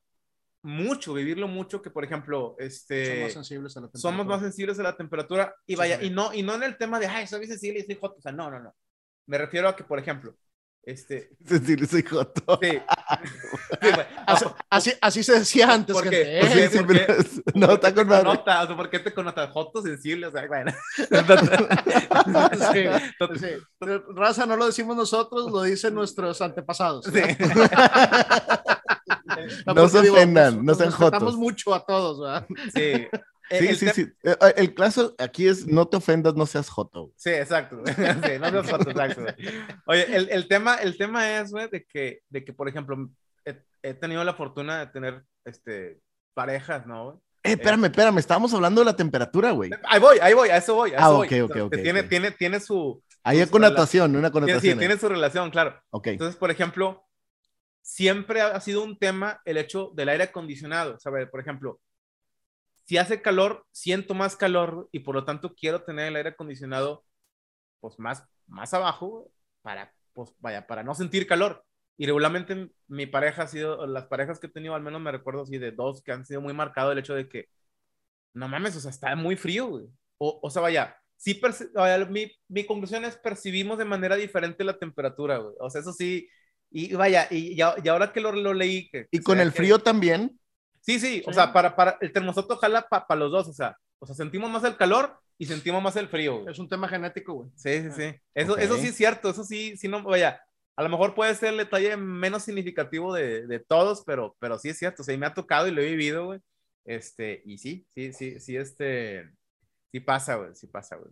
mucho, vivirlo mucho, que por ejemplo, este, Somos más sensibles a la temperatura. somos más sensibles a la temperatura y vaya, sí. y no, y no en el tema de, ay, soy sensible y soy hot, o sea, no, no, no. Me refiero a que, por ejemplo, este, [LAUGHS] Sensible, soy joto. sí, [LAUGHS] Sí, güey. Así, así, así se decía antes. ¿Por gente, qué? ¿eh? ¿Por qué? Sí, ¿Por qué? no, está con madre. Connota, o sea, ¿por qué te conota? Joto sensible, o sea, bueno. [LAUGHS] Sí, sí. Raza, no lo decimos nosotros, lo dicen nuestros antepasados. Sí. [LAUGHS] No porque se ofendan, no nos sean jotos. mucho a todos, ¿verdad? [LAUGHS] Sí. Sí, El sí, tem- sí. Eh, El caso aquí es no te ofendas, no seas joto. güey. Sí, exacto. [LAUGHS] Sí, no seas joto, exacto. Oye, el, el tema, el tema es, güey, de que, de que, por ejemplo, he, he tenido la fortuna de tener este, parejas, ¿no? güey? Eh, espérame, espérame, estábamos hablando de la temperatura, güey. Ahí voy, ahí voy, a eso voy. A Ah, eso ok, voy. ok, ok, Tiene, ok. tiene, tiene su. Hay Pues, connotación, una connotación. sí, ahí. tiene su relación, claro. Ok. Entonces, por ejemplo, siempre ha sido un tema el hecho del aire acondicionado. ¿sabes? Por ejemplo, si hace calor, siento más calor y por lo tanto quiero tener el aire acondicionado pues más, más abajo para, pues vaya, para no sentir calor. Y regularmente mi pareja ha sido, las parejas que he tenido, al menos me recuerdo así de dos que han sido muy marcado el hecho de que, no mames, o sea, está muy frío. O, o sea, vaya, sí, vaya, mi, mi conclusión es percibimos de manera diferente la temperatura. O sea, eso sí, y vaya, y, y a- y ahora que lo, lo leí... Que, Y con el que- frío también. Sí, sí, o Sí. sea, para, para el termostato jala para los dos, o sea, o sea, sentimos más el calor y sentimos más el frío, güey. Es un tema genético, güey. Sí, sí, sí. Eso, Ok. eso sí es cierto, eso sí, sí, no, vaya, a lo mejor puede ser el detalle menos significativo de, de todos, pero, pero sí es cierto, o sea, y me ha tocado y lo he vivido, güey. Este, y sí, sí, sí, sí, este, sí pasa, güey, sí pasa, güey.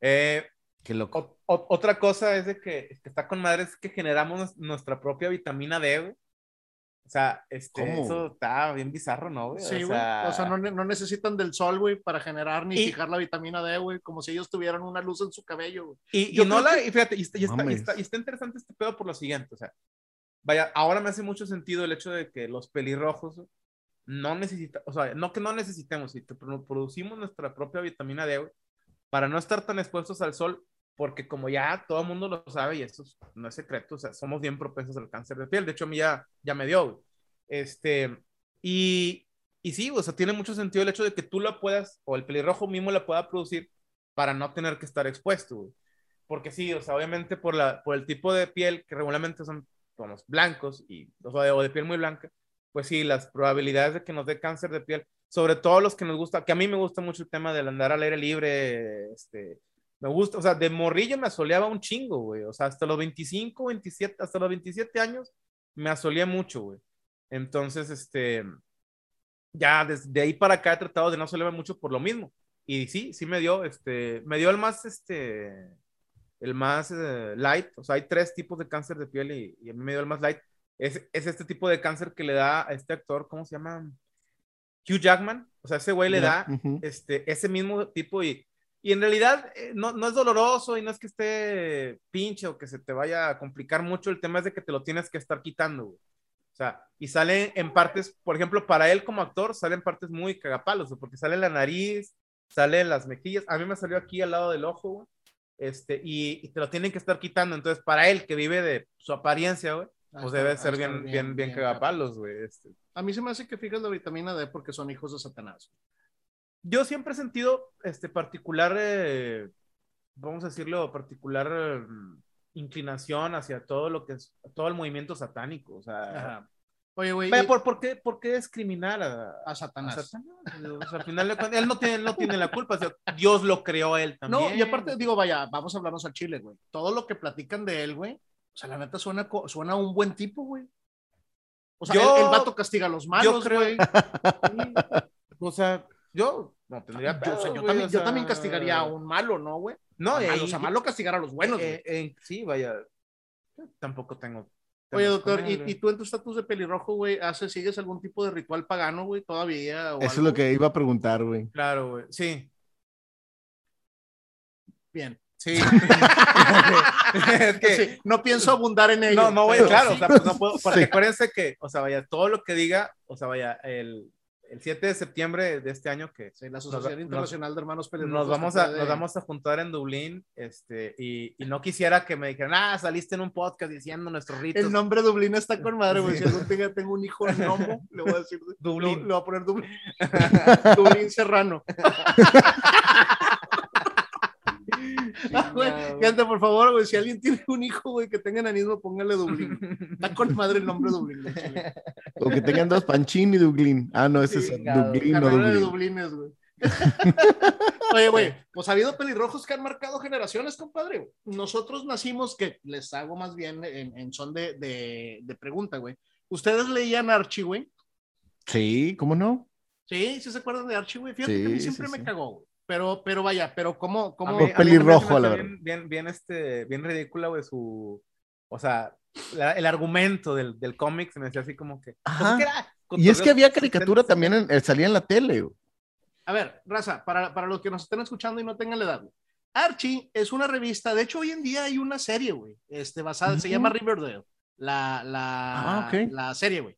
Eh, Qué loco. o- o- otra cosa es de que, que está con madre es que generamos nues- nuestra propia vitamina D, güey. O sea, este, ¿Cómo, eso está bien bizarro, ¿no, güey? Sí, güey. O sea, no, no necesitan del sol, güey, para generar ni Y- fijar la vitamina D, güey, como si ellos tuvieran una luz en su cabello, güey. Y, Yo y no la, y fíjate, y está, y, está, está, y está interesante este pedo por lo siguiente, o sea, vaya, ahora me hace mucho sentido el hecho de que los pelirrojos no necesitan, o sea, no que no necesitemos, que produ- producimos nuestra propia vitamina D, güey, para no estar tan expuestos al sol, porque como ya todo el mundo lo sabe, y esto es- no es secreto, o somos bien propensos al cáncer de piel, de hecho a mí ya, ya me dio. Este, y, y sí, o sea, tiene mucho sentido el hecho de que tú la puedas, o el pelirrojo mismo la pueda producir para no tener que estar expuesto. Porque sí, o sea, obviamente por, la, por el tipo de piel que regularmente son como los blancos y, o, sea, o de piel muy blanca, pues sí, las probabilidades de que nos dé cáncer de piel, sobre todo los que nos gusta, que a mí me gusta mucho el tema del andar al aire libre, este, me gusta, o sea, de morrillo me asoleaba un chingo, güey, o sea, hasta los 25, 27, hasta los 27 años me asoleé mucho, güey. Entonces, este, ya desde ahí para acá he tratado de no asolearme mucho por lo mismo. Y sí, sí me dio, este, me dio el más, este, el más eh, light, o sea, hay tres tipos de cáncer de piel y, y a mí me dio el más light. Es, es este tipo de cáncer que le da a este actor, ¿cómo se llama? Hugh Jackman, o sea, ese güey le da este, ese mismo tipo y, y en realidad eh, no, no es doloroso y no es que esté pinche o que se te vaya a complicar mucho, el tema es de que te lo tienes que estar quitando, güey. O sea, y sale en partes, por ejemplo, para él como actor, salen partes muy cagapalos, porque sale la nariz, sale en las mejillas, a mí me salió aquí al lado del ojo, güey, este, y, y te lo tienen que estar quitando, entonces para él que vive de su apariencia, güey, Ah, pues está- debe ah, ser bien, bien, bien, cagapalos, güey, este. A mí se me hace que fijas la vitamina D porque son hijos de Satanás. yo siempre he sentido este particular, eh, vamos a decirlo, particular eh, inclinación hacia todo lo que es, todo el movimiento satánico. O sea, Ajá. Oye, güey, ¿por, por qué, ¿por qué discriminar a, a a Satanás. Satanás? O sea, al final de cuentas, él no tiene, no tiene la culpa, o sea, Dios lo creó a él también. No, y aparte digo, vaya, vamos a hablarnos al chile, güey. Todo lo que platican de él, güey, o sea, la neta suena, suena a un buen tipo, güey. O sea, Yo- el, el vato castiga a los malos, güey. O sea, yo no tendría Yo, pedo, o sea, yo también, o yo también castigaría a un malo, ¿no, güey? No, A malo, o sea, malo castigar a los buenos, güey. eh, eh, sí, vaya, tampoco tengo. Oye, doctor, ¿y, él, güey. y tú en tu estatus de pelirrojo, güey, haces, sigues algún tipo de ritual pagano, güey, todavía? O Eso es lo que iba a preguntar, güey. Claro, güey, sí. Bien. Sí. [LAUGHS] es que Sí, no pienso abundar en ello. no, no voy, claro, sí. o sea, pues no puedo, [LAUGHS] porque Sí. acuérdense que, o sea, vaya, todo lo que diga, o sea, vaya, el, el 7 de septiembre de este año que Sí, la Asociación Nos- Internacional de Hermanos Pelirrojos. nos vamos, a, puede- nos vamos a juntar en Dublín este, y, y no quisiera que me dijeran, ah, saliste en un podcast diciendo nuestros ritos. El nombre Dublín está con madre, güey. Sí. Si algún día tengo un hijo [LAUGHS] gnomo, le voy a decir. Dublín. Le, le voy a poner Dublín. Dublín Serrano. Ah, güey, Gente, por favor, güey, si alguien tiene un hijo, güey, que tenga enanismo, póngale Dublín. [LAUGHS] Está con madre el nombre Dublín. O que tengan dos Panchín y Dublín. Ah, no, ese es Chingado. Dublín o Carrera de Dublín. Dublines, güey. [LAUGHS] Oye, güey, pues ha habido pelirrojos que han marcado generaciones, compadre. Nosotros nacimos, que les hago más bien en, en son de, de, de pregunta, güey. ¿Ustedes leían Archie, güey? Sí, ¿cómo no? Sí, sí se acuerdan de Archie, güey. Fíjate Sí, que a mí sí, siempre sí. me cagó, güey. Pero, pero vaya, pero ¿cómo? Cómo a mí pelirrojo, la verdad. Bien, bien, bien, este, bien ridícula, güey, su... O sea, la- el argumento del, del cómic se me decía así como que... Ajá. ¿qué era? Y es que había caricatura 70, también, en- eh, salía en la tele. güey. A ver, raza, para, para los que nos estén escuchando y no tengan la edad, güey. Archie es una revista, de hecho hoy en día hay una serie, güey, este, basada, se llama Riverdale, la, la, Ah, ok. la serie, güey.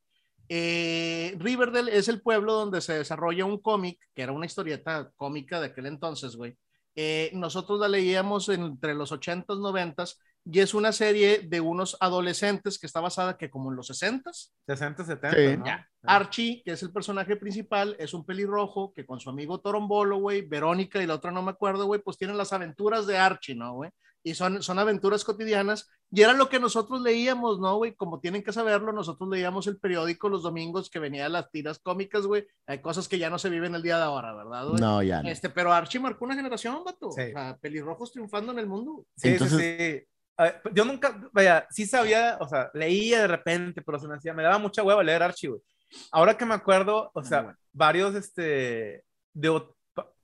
Eh, Riverdale es el pueblo donde se desarrolla un cómic, que era una historieta cómica de aquel entonces, güey. Eh, nosotros la leíamos entre los 80s, 90s, y es una serie de unos adolescentes que está basada que como en los 60s, 60, 70, Sí. ¿no? ya. Archie, que es el personaje principal, es un pelirrojo que con su amigo Torombolo, güey, Verónica y la otra no me acuerdo, güey, pues tienen las aventuras de Archie, ¿no, güey? Y son, son aventuras cotidianas. Y era lo que nosotros leíamos, ¿no, güey? Como tienen que saberlo, nosotros leíamos el periódico los domingos que venía las tiras cómicas, güey. Hay cosas que ya no se viven el día de ahora, ¿verdad, güey? No, ya no. Este, pero Archie marcó una generación, vato. Sí. O sea, pelirrojos triunfando en el mundo. Sí, Entonces- sí, sí. Yo nunca, vaya, sí sabía, o sea, leía de repente, pero se me hacía, me daba mucha hueva leer Archie, güey. Ahora que me acuerdo, o sea, bueno. varios, este, de,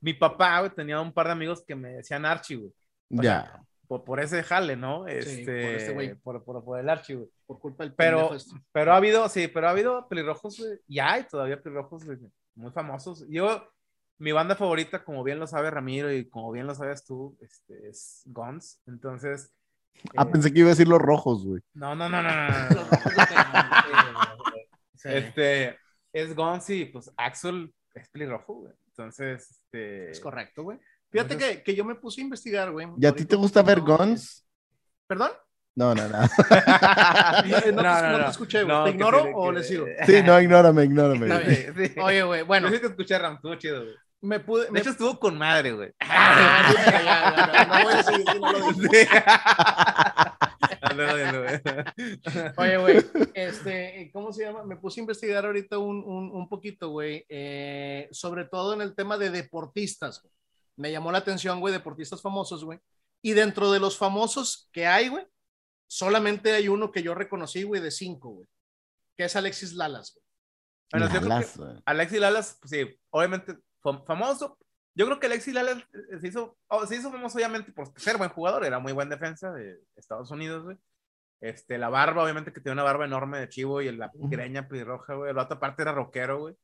mi papá, güey, tenía un par de amigos que me decían Archie, güey. Ya. sea, por, por ese jale, ¿no? Sí, Este, por este güey. por, por, por el Archie, güey. Por culpa del Pero, este. pero ha habido, sí, pero ha habido pelirrojos, güey, y hay todavía pelirrojos güey, muy famosos. Yo, mi banda favorita, como bien lo sabe Ramiro y como bien lo sabes tú, este, es Guns. Entonces. Ah, eh, pensé que iba a decir los rojos, güey. No, no, no, no, no, no, Los no. Sí. Este, es Guns y pues Axel es pelirrojo, güey. Entonces, este. Es correcto, güey. Fíjate Entonces- que, que yo me puse a investigar, güey. ¿Y a ti te gusta ver Guns? ¿Perdón? No, no, no. No, te- no te escuché, güey. ¿Te que ignoro sí, o que- le sigo? Sí, no, ignórame, ignórame. Güey. Sí. Oye, güey, bueno, Yo sí te escuché, Ram, estuvo chido, güey. me pude. De Me... hecho, estuvo con madre, güey. Ah, no voy a no lo digo. No, no, no, güey. [LAUGHS] Oye, güey, este, ¿cómo se llama? Me puse a investigar ahorita un, un, un poquito, güey, eh, sobre todo en el tema de deportistas. güey. Me llamó la atención, güey, deportistas famosos, güey. Y dentro de los famosos que hay, güey, solamente hay uno que yo reconocí, güey, de cinco, güey, que es Alexis Lalas, güey. Bueno, Lalas. Alexis Lalas, pues sí, obviamente fam- famoso. Yo creo que Alexis Lalas eh, se hizo, oh, se hizo famoso obviamente por ser buen jugador, era muy buen defensa de Estados Unidos, güey. Este, la barba, obviamente que tenía una barba enorme de chivo y la greña pelirroja, güey. La otra parte era rockero, güey.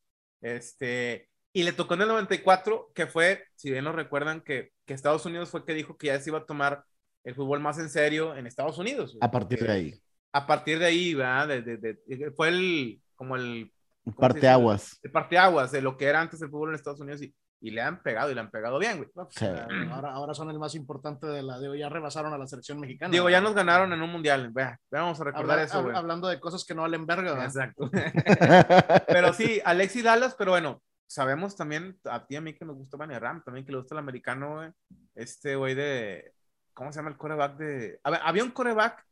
Este, y le tocó en el 94, que fue, si bien lo recuerdan, que, que Estados Unidos fue que dijo que ya se iba a tomar el fútbol más en serio en Estados Unidos. güey. A partir de ahí. A partir de ahí, ¿verdad? De- de- de- fue el, como el se Parte dice? aguas. el parteaguas de lo que era antes el fútbol en Estados Unidos y, y le han pegado y le han pegado bien, güey. Pues, Sí. ahora, ahora son el más importante de la de hoy, ya rebasaron a la selección mexicana. Digo, ya nos ganaron en un mundial, vea, vamos a recordar Habla- eso, hab- güey. hablando de cosas que no valen verga, ¿verdad? Exacto. [LAUGHS] pero sí, Alexis Dallas, pero bueno, sabemos también, a ti y a mí que nos gusta Bunny Ram, también que le gusta el americano, güey. Este güey de, ¿cómo se llama el coreback de? A ver, había un coreback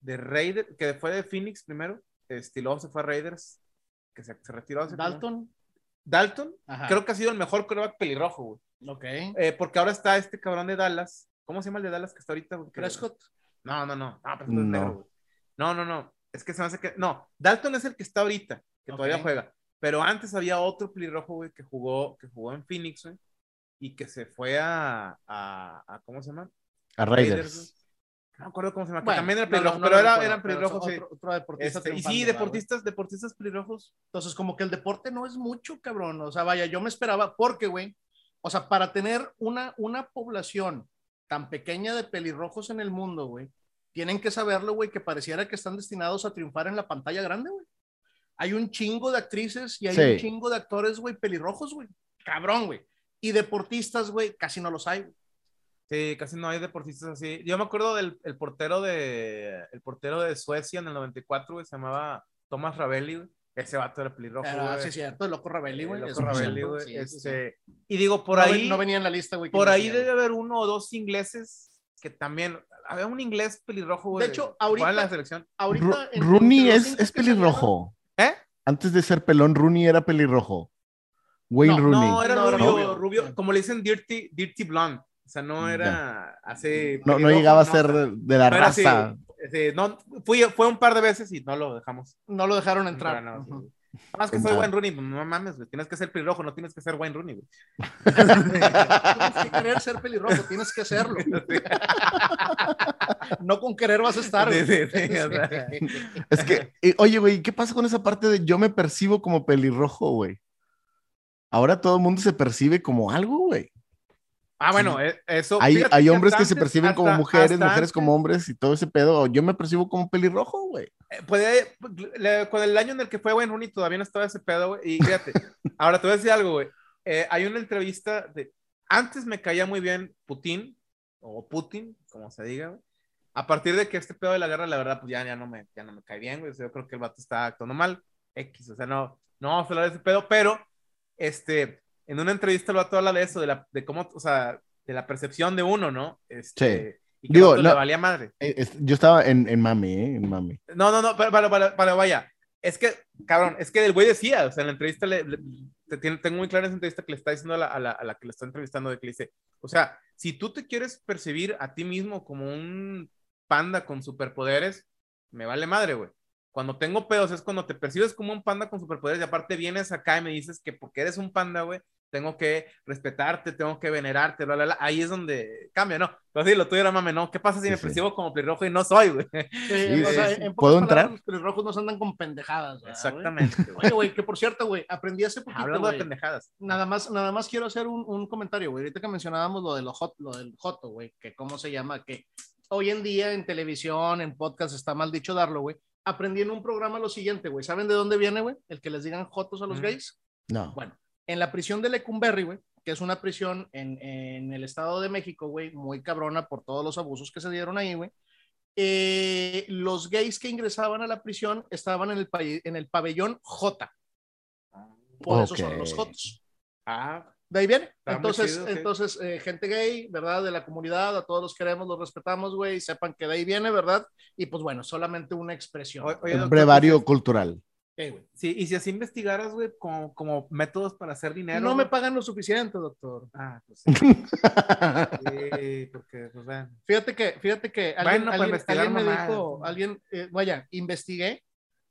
de Raiders, que fue de Phoenix primero, este, y luego se fue a Raiders, que se, se retiró. hace Dalton. Dalton, Ajá. creo que ha sido el mejor coreback pelirrojo, güey. Ok. Eh, porque ahora está este cabrón de Dallas. ¿Cómo se llama el de Dallas que está ahorita? güey? Prescott. No, no, no. Ah, Prescott es No. negro, güey. no, no, no. Es que se me hace que. No, Dalton es el que está ahorita, que todavía juega. Pero antes había otro pelirrojo, güey, que jugó, que jugó en Phoenix, güey. Y que se fue a, a, a- ¿cómo se llama? A güey. Raiders. No me acuerdo cómo se llama. que Bueno, también era pelirrojo, no, no pero era, eran pelirrojos, otro, otro deportista Este, y sí, deportistas, deportistas pelirrojos. Entonces, como que el deporte no es mucho, cabrón. O sea, vaya, yo me esperaba, porque, güey, o sea, para tener una, una población tan pequeña de pelirrojos en el mundo, güey, tienen que saberlo, güey, que pareciera que están destinados a triunfar en la pantalla grande, güey. hay un chingo de actrices y hay Sí. un chingo de actores, güey, pelirrojos, güey. Cabrón, güey. Y deportistas, güey, casi no los hay. güey. Sí, casi no hay deportistas así. Yo me acuerdo del el portero de el portero de Suecia en el 94, güey, se llamaba Thomas Ravelli, güey. Ese vato era pelirrojo, güey. sí, es cierto, el loco Ravelli, El güey. loco Ravelli, cierto, güey. sí, sí, sí. Este, Y digo, por No ahí, No venía en la lista, güey. por ahí decía, debe haber uno o dos ingleses que también. Había un inglés pelirrojo, güey. De hecho, jugaba en ahorita- la selección. Ahorita. En- Rooney es, es pelirrojo. ¿Eh? Antes de ser pelón, Rooney era pelirrojo. Wayne No, Rooney. No, era No, era rubio, rubio. rubio, como le dicen Dirty, dirty Blonde. O sea, no Ya. era así. no, no llegaba a ser de, de la raza. este, no, fui, fue un par de veces y no lo dejamos. No lo dejaron entrar. no, sí. Más que soy. Wayne Rooney, pues, no mames, güey. Tienes que ser pelirrojo, no tienes que ser Wayne Rooney, güey. Tienes que querer ser pelirrojo, tienes que hacerlo. [LAUGHS] No con querer vas a estar. Sí, güey. sí, sí, o sea. [LAUGHS] Es que, eh, oye, güey, ¿qué pasa con esa parte de yo me percibo como pelirrojo, güey? Ahora todo el mundo se percibe como algo, güey. Ah, bueno, eh, eso. Hay, hay hombres que se perciben como hasta- mujeres, hasta mujeres antes, como hombres y todo ese pedo. Yo me percibo como pelirrojo, güey. eh, Puede, le- con el año en el que fue Wayne Rooney todavía no estaba ese pedo, güey. Y fíjate, [LAUGHS] ahora te voy a decir algo, güey. Eh, hay una entrevista de. Antes me caía muy bien Putin, o Putin, como se diga, güey. A partir de que este pedo de la guerra, la verdad, pues ya, ya, no, me, ya no me cae bien, güey. O sea, yo creo que el vato está actuando mal. X, o sea, no, no vamos a hablar de ese pedo, pero este, en una entrevista el vato habla de eso, de, la, de cómo, o sea, de la percepción de uno, ¿no? Este, Y que Digo, vato le valía madre. Eh, es- Yo estaba en, en mami, ¿eh? En mami. No, no, no, pero, pero, pero, pero vaya, es que, cabrón, es que el güey decía, o sea, en la entrevista, le, le- tengo muy clara esa entrevista que le está diciendo a la, a la, a la que le está entrevistando, de que le dice, o sea, si tú te quieres percibir a ti mismo como un panda con superpoderes, me vale madre, güey. Cuando tengo pedos es cuando te percibes como un panda con superpoderes y aparte vienes acá y me dices que porque eres un panda, güey, tengo que respetarte, tengo que venerarte, bla, bla, bla. Ahí es donde cambia, ¿no? Pero sí, lo tuyo era mame, ¿no? ¿Qué pasa si Sí, me sí. percibo como pelirrojo y no soy, güey? Sí, [LAUGHS] o sí, sea, en ¿Puedo palabras, entrar? Los pelirrojos no se andan con pendejadas. ¿verdad, güey? Exactamente. güey. Oye, güey, que por cierto, güey, aprendí hace poquito. Hablando de pendejadas. Nada más, nada más quiero hacer un, un comentario, güey. Ahorita que mencionábamos lo, de lo, hot, lo del joto, güey, que cómo se llama, que hoy en día en televisión, en podcast, está mal dicho darlo, güey. Aprendí en un programa lo siguiente, güey. ¿Saben de dónde viene, güey? El que les digan jotos a los Mm. gays. No. Bueno, en la prisión de Lecumberri, güey, que es una prisión en, en el Estado de México, güey, muy cabrona por todos los abusos que se dieron ahí, güey. eh, los gays que ingresaban a la prisión estaban en el, en el pabellón J. Por eso son los. Jotos. Ah, De ahí viene. Entonces, sí. entonces eh, gente gay, ¿verdad? De la comunidad, a todos los queremos, los respetamos, güey, sepan que de ahí viene, ¿verdad? Y pues bueno, solamente una expresión. Oye, Un doctor, brevario cultural. Güey. Sí, y si así investigaras, güey, como, como métodos para hacer dinero. no me pagan lo suficiente, doctor. Ah, pues sí. [LAUGHS] Sí, porque, pues vean. Fíjate que, fíjate que alguien, Bueno, alguien- alguien me dijo, alguien, eh, vaya, investigué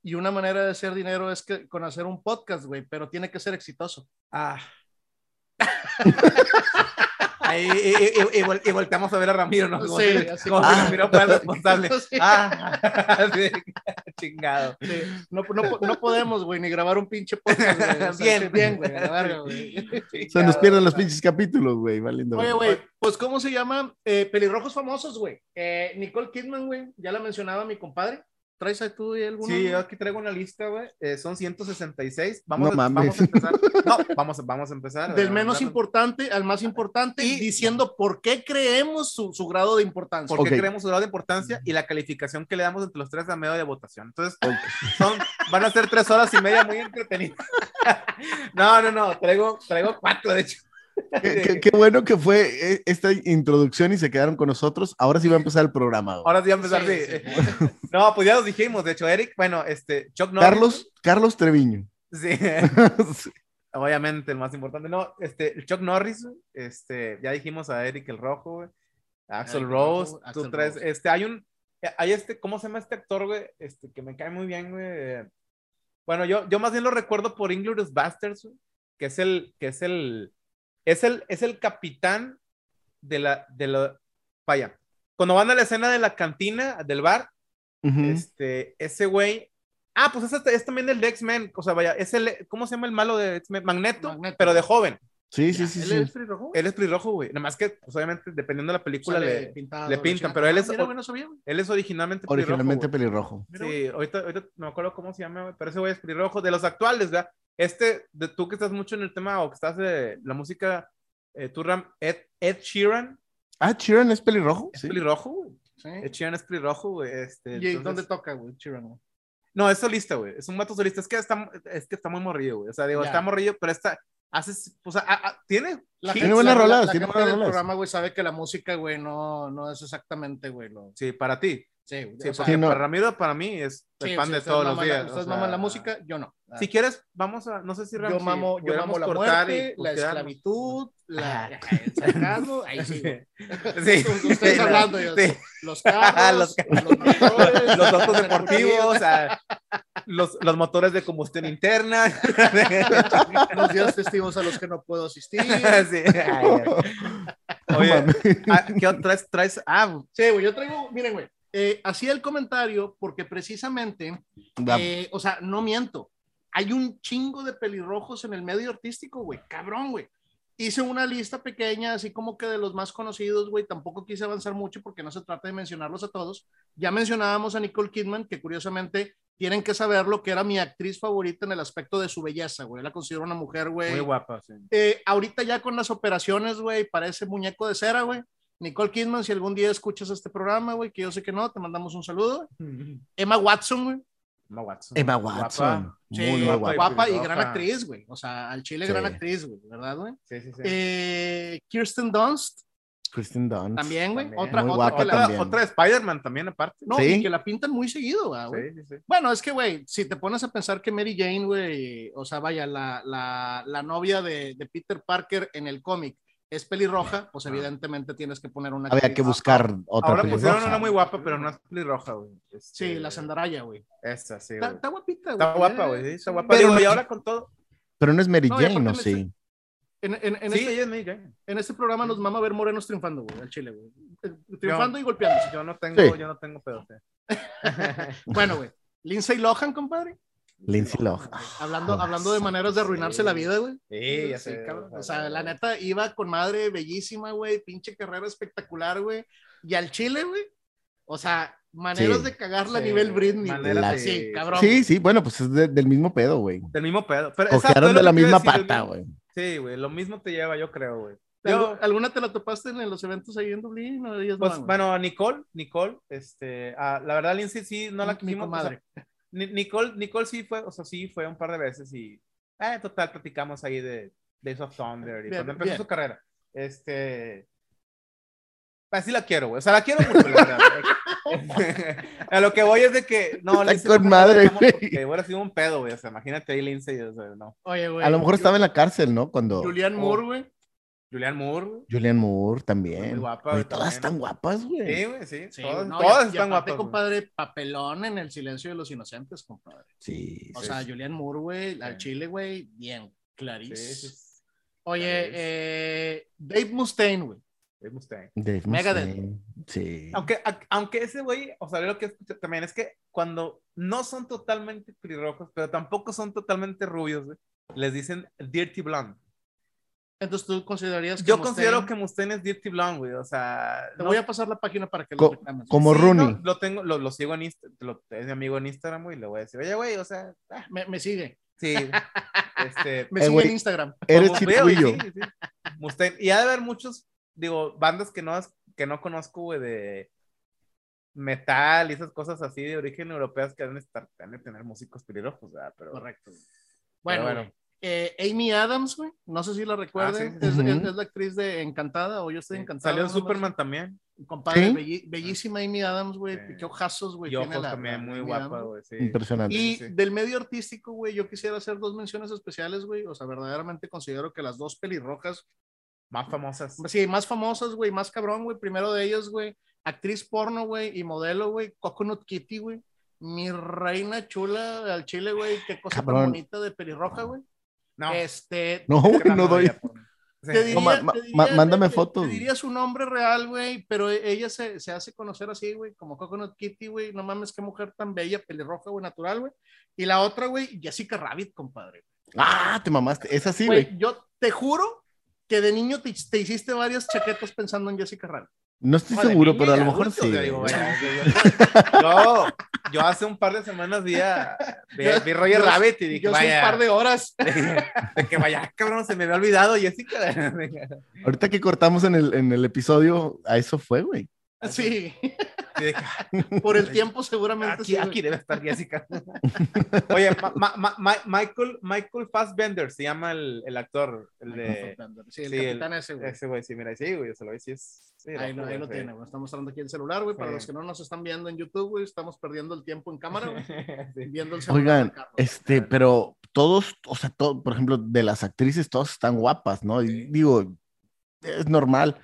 y una manera de hacer dinero es que con hacer un podcast, güey, pero tiene que ser exitoso. Ah. [LAUGHS] Ahí, y, y- y- y vol- y volteamos a ver a Ramiro, ¿no? Como Sí, si, así como si Ramiro fuera [LAUGHS] el responsable. Sí. Ah, [LAUGHS] sí, chingado. Sí, no, no, no podemos, güey, ni grabar un pinche podcast, güey. O sea, Bien. bien, güey, güey. [LAUGHS] Se nos pierden los pinches capítulos, güey. Valiendo. Oye, güey, pues ¿cómo se llama? Eh, pelirrojos famosos, güey. Eh, Nicole Kidman, güey, ya la mencionaba mi compadre. ¿Traes ahí tú y alguno? Sí, yo aquí traigo una lista, güey. Eh, son 166. Vamos, No a, mames. vamos a empezar. [LAUGHS] No, vamos, a- vamos a empezar. Del menos importante al más importante, Y- diciendo por qué creemos su, su grado de importancia. por qué creemos su grado de importancia y la calificación que le damos entre los tres a medio de votación. Entonces, son, van a ser tres horas y media muy entretenidas. [LAUGHS] no, no, no, traigo, traigo cuatro, de hecho. Qué, qué- [LAUGHS] qué bueno que fue eh, esta introducción y se quedaron con nosotros. Ahora sí va a empezar el programa. güey. Ahora sí va a empezar. Sí, sí. [LAUGHS] No, pues ya los dijimos. De hecho, Eric, bueno, este, Chuck Norris. Carlos, Carlos Treviño. [LAUGHS] Sí, obviamente, el más importante. No, este, el Chuck Norris, este, ya dijimos a Eric el Rojo, güey. Axel Eric Rose, Rojo, tú traes, Rose. este, hay un, hay este, ¿cómo se llama este actor, güey? Este, que me cae muy bien, güey. Bueno, yo, yo más bien lo recuerdo por Inglourious Basterds, güey, que es el, que es el, es el, es el capitán de la, de la, vaya, cuando van a la escena de la cantina, del bar, este, ese güey. Ah, pues es, es también el de X-Men. O sea, vaya, es el, ¿cómo se llama el malo de X-Men? Magneto, Magneto. pero de joven. Sí, sí, sí, ¿Él sí. es pelirrojo? Él es pelirrojo, güey. Nada más que, pues, obviamente, dependiendo de la película, Sale le, pintado, le pintan, pero él Ah, es- mira, güey, no sabía, él es originalmente Originalmente pelirrojo. pelirrojo. Mira, güey. Sí, ahorita, ahorita no me acuerdo cómo se llama, güey, pero ese güey es pelirrojo. De los actuales, ¿verdad? Este, de tú que estás mucho en el tema o que estás de la música, eh, tú, Ram, Ed, Ed Sheeran Ah, Sheeran es pelirrojo. es Sí. pelirrojo, güey. Sí. Ed Sheeran es pelirrojo, güey. Este, ¿Y entonces- dónde toca, güey? Sheeran, güey? No, es solista, güey. Es un vato solista. Es que está, es que está muy morrillo, güey. O sea, digo, Ya. está morrillo, pero está, hace, o sea, a- a- tiene. La Tiene buenas la- rolas, la tiene buenas rolas. programa, güey, sabe que la música, güey, no, no es exactamente, güey, lo... Sí, para ti. Sí, Sí, o sea, porque Sí, no. para Ramiro, para mí, es el sí, pan sí, de todos los días. o Ustedes sea, maman la música, yo no. Si quieres, vamos a, no sé si Ram, yo si mamo, yo pudiéramos mamo la cortar y muerte, la esclavitud, [LAUGHS] la, el sarcasmo, ahí [LAUGHS] [LAUGHS] sí. Ustedes Sí, hablando, yo, sí. los carros, Los los, motores, los autos deportivos, o sea, los, los motores de combustión interna. los días festivos a los que no puedo asistir. Sí. Ay, Oye, ah, ¿qué traes? traes? Ah, Sí, güey, yo traigo, miren, güey, eh, hacía el comentario porque precisamente, eh, o sea, no miento, hay un chingo de pelirrojos en el medio artístico, güey, cabrón, güey. Hice una lista pequeña, así como que de los más conocidos, güey, tampoco quise avanzar mucho porque no se trata de mencionarlos a todos. Ya mencionábamos a Nicole Kidman, que curiosamente tienen que saberlo, que era mi actriz favorita en el aspecto de su belleza, güey. La considero una mujer, güey, muy guapa, sí. eh, ahorita ya con las operaciones, güey, parece muñeco de cera, güey. Nicole Kidman, si algún día escuchas este programa, güey, que yo sé que no, te mandamos un saludo. [LAUGHS] Emma Watson, güey. Emma Watson. Emma Guapa. Watson. Sí, muy, muy guapa guapa. y guapa gran actriz, güey. O sea, al chile Sí. gran actriz, güey, ¿verdad, güey? Sí, sí, sí. Eh, Kirsten Dunst, Kristen Dunst. también, güey. Otra, Muy otra guapa que la, otra, también. otra de Spider-Man también, aparte. no, Sí. y que la pintan muy seguido, güey. Sí, sí, sí. Bueno, es que, güey, si te pones a pensar que Mary Jane, güey, o sea, vaya, la, la, la novia de, de Peter Parker en el cómic es pelirroja, pues evidentemente tienes que poner una... Había que buscar otra Ahora pusieron pelirroja. una muy guapa, pero no es pelirroja, güey. Este, Sí, la Zendaya, güey. Esa, sí, Está, güey. está guapita, güey. Está guapa, güey. Sí, está guapa. Pero- Digo, y ahora con todo. Pero no es Mary Jane, ¿no? Sí. En, en, en sí, este, es en este programa nos mama ver morenos triunfando, güey, al chile, güey. Eh, Triunfando y golpeándose. Yo no tengo, Sí. yo no tengo pedo. [LAUGHS] Bueno, güey. Lindsay Lohan, compadre. Lindsay Lohan. Hablando, jodas. hablando de maneras de arruinarse la vida, güey. Sí, ya Sí, sé. cabrón. O sea, la neta iba con madre bellísima, güey. Pinche carrera espectacular, güey. Y al chile, güey. O sea, maneras Sí. de cagarla a Sí, nivel Britney. La- de- Sí, cabrón. Sí, sí, bueno, pues es de- del mismo pedo, güey. Del mismo pedo. Pero, exacto, de la misma decir, pata, güey. Sí, güey, lo mismo te lleva, yo creo, güey. ¿Algu- Yo, ¿Alguna te la topaste en los eventos ahí en Dublín? no pues, bueno, a Nicole, Nicole, este, a- la verdad, Lindsay sí, no la Mi quisimos. o sea, comadre. Ni- Nicole, Nicole sí fue, o sea, sí fue un par de veces y, eh, total, platicamos ahí de Days of Thunder y Bien, cuando empezó bien. su carrera. Este, así la quiero, güey, o sea, la quiero mucho, la verdad. [LAUGHS] a lo que voy es de que, no, Lindsay, con madre, güey. Porque hubiera sido un pedo, güey, o sea, imagínate ahí Lindsay, o sea, no. Oye, güey. A lo mejor estaba en la cárcel, ¿no? Cuando Julianne Oh. Moore, güey. Julianne Moore. Julian Moore también. Muy guapa, Oye, todas también. están guapas, güey. Sí, güey, sí, Sí, todas, no, todas y- y están aparte, guapas. güey. compadre, papelón en el silencio de los inocentes, compadre. Sí. O sí, sea, sí. Julianne Moore, güey, al chile, güey, bien, clarísimo. Sí, sí, Oye, Clarice. eh, Dave Mustaine, güey. Dave Mustaine. Dave Megadeth. Mustaine. Sí. Aunque, a- aunque ese güey, o sea, lo que escuché también es que cuando no son totalmente pelirrojos, pero tampoco son totalmente rubios, güey, les dicen Dirty Blonde. Entonces tú considerarías que Yo Mustaine- considero que Mustaine es Dirty Blonde, güey, o sea... Te no- voy a pasar la página para que lo Co- reclames. como sí, Rooney. no, lo tengo, lo, lo sigo en Instagram, es mi amigo en Instagram, güey, y le voy a decir, oye, güey, o sea, ah, Me, me sigue. sí, [LAUGHS] este... Me Eh, sigue güey. en Instagram. Eres chircuillo. sí, sí. Mustaine. Y ha de haber muchos, digo, bandas que no, que no conozco, güey, de metal y esas cosas así de origen europeas que han de, estar, han de tener músicos pelirrojos, ¿verdad? Pero, Correcto. Bueno, bueno. Eh, Amy Adams, güey. No sé si la recuerden. Ah, sí, es, la actriz de Encantada o Yo estoy encantada. Salió en Superman también. Compadre, ¿Sí? belli- bellísima Amy Adams, güey. Sí. Qué ojazos, güey. Y tiene ojos la- también, la muy Amy guapa, güey. Sí. Y Impresionante. Sí. del medio artístico, güey, yo quisiera hacer dos menciones especiales, güey. O sea, verdaderamente considero que las dos pelirrojas, Más famosas. sí, más famosas, güey, más cabrón, güey. Primero de ellas, güey, actriz porno, güey, y modelo, güey, Coconut Kitty, güey. Mi reina chula al chile, güey. Qué cosa tan bonita de pelirroja, güey. No. Este, No, güey, no doy. Sí. te diría, No, ma- ma- te diría- ma- mándame te- fotos, Te diría su nombre real, güey, pero ella se, se hace conocer así, güey, como Coconut Kitty, güey. No mames, qué mujer tan bella, pelirroja, güey, natural, güey. Y la otra, güey, Jessica Rabbit, compadre. Ah, te mamaste. Es así, Güey, güey. yo te juro que de niño te, te hiciste varias chaquetas pensando en Jessica Rabbit. No estoy seguro, pero a lo mejor sí. digo, vaya, [LAUGHS] yo, yo- yo hace un par de semanas vi, a, vi, vi Roger Yo- Rabbit y dije, Yo soy un vaya, par de horas. [LAUGHS] de que vaya, cabrón, se me había olvidado Jessica. [LAUGHS] Ahorita que cortamos en el, en el episodio, a eso fue, güey. Sí, que, por el tiempo seguramente aquí, sí. aquí debe estar Jessica. [LAUGHS] Oye, Ma- Ma- Ma- Ma- Michael, Michael Fassbender se llama el, el actor, el de... Sí, el sí, el- capitán ese, güey. Ese güey, sí, mira, sí, güey, yo se lo vi, sí es... sí, Ahí, lo, ahí lo tiene, güey. Estamos mostrando aquí el celular, güey. Para Sí. los que no nos están viendo en YouTube, güey, estamos perdiendo el tiempo en cámara, güey. [LAUGHS] Sí. Viendo el celular. Oigan, de Carlos. este, pero todos, o sea, todo, por ejemplo, de las actrices, todas están guapas, ¿no? Y digo, es normal,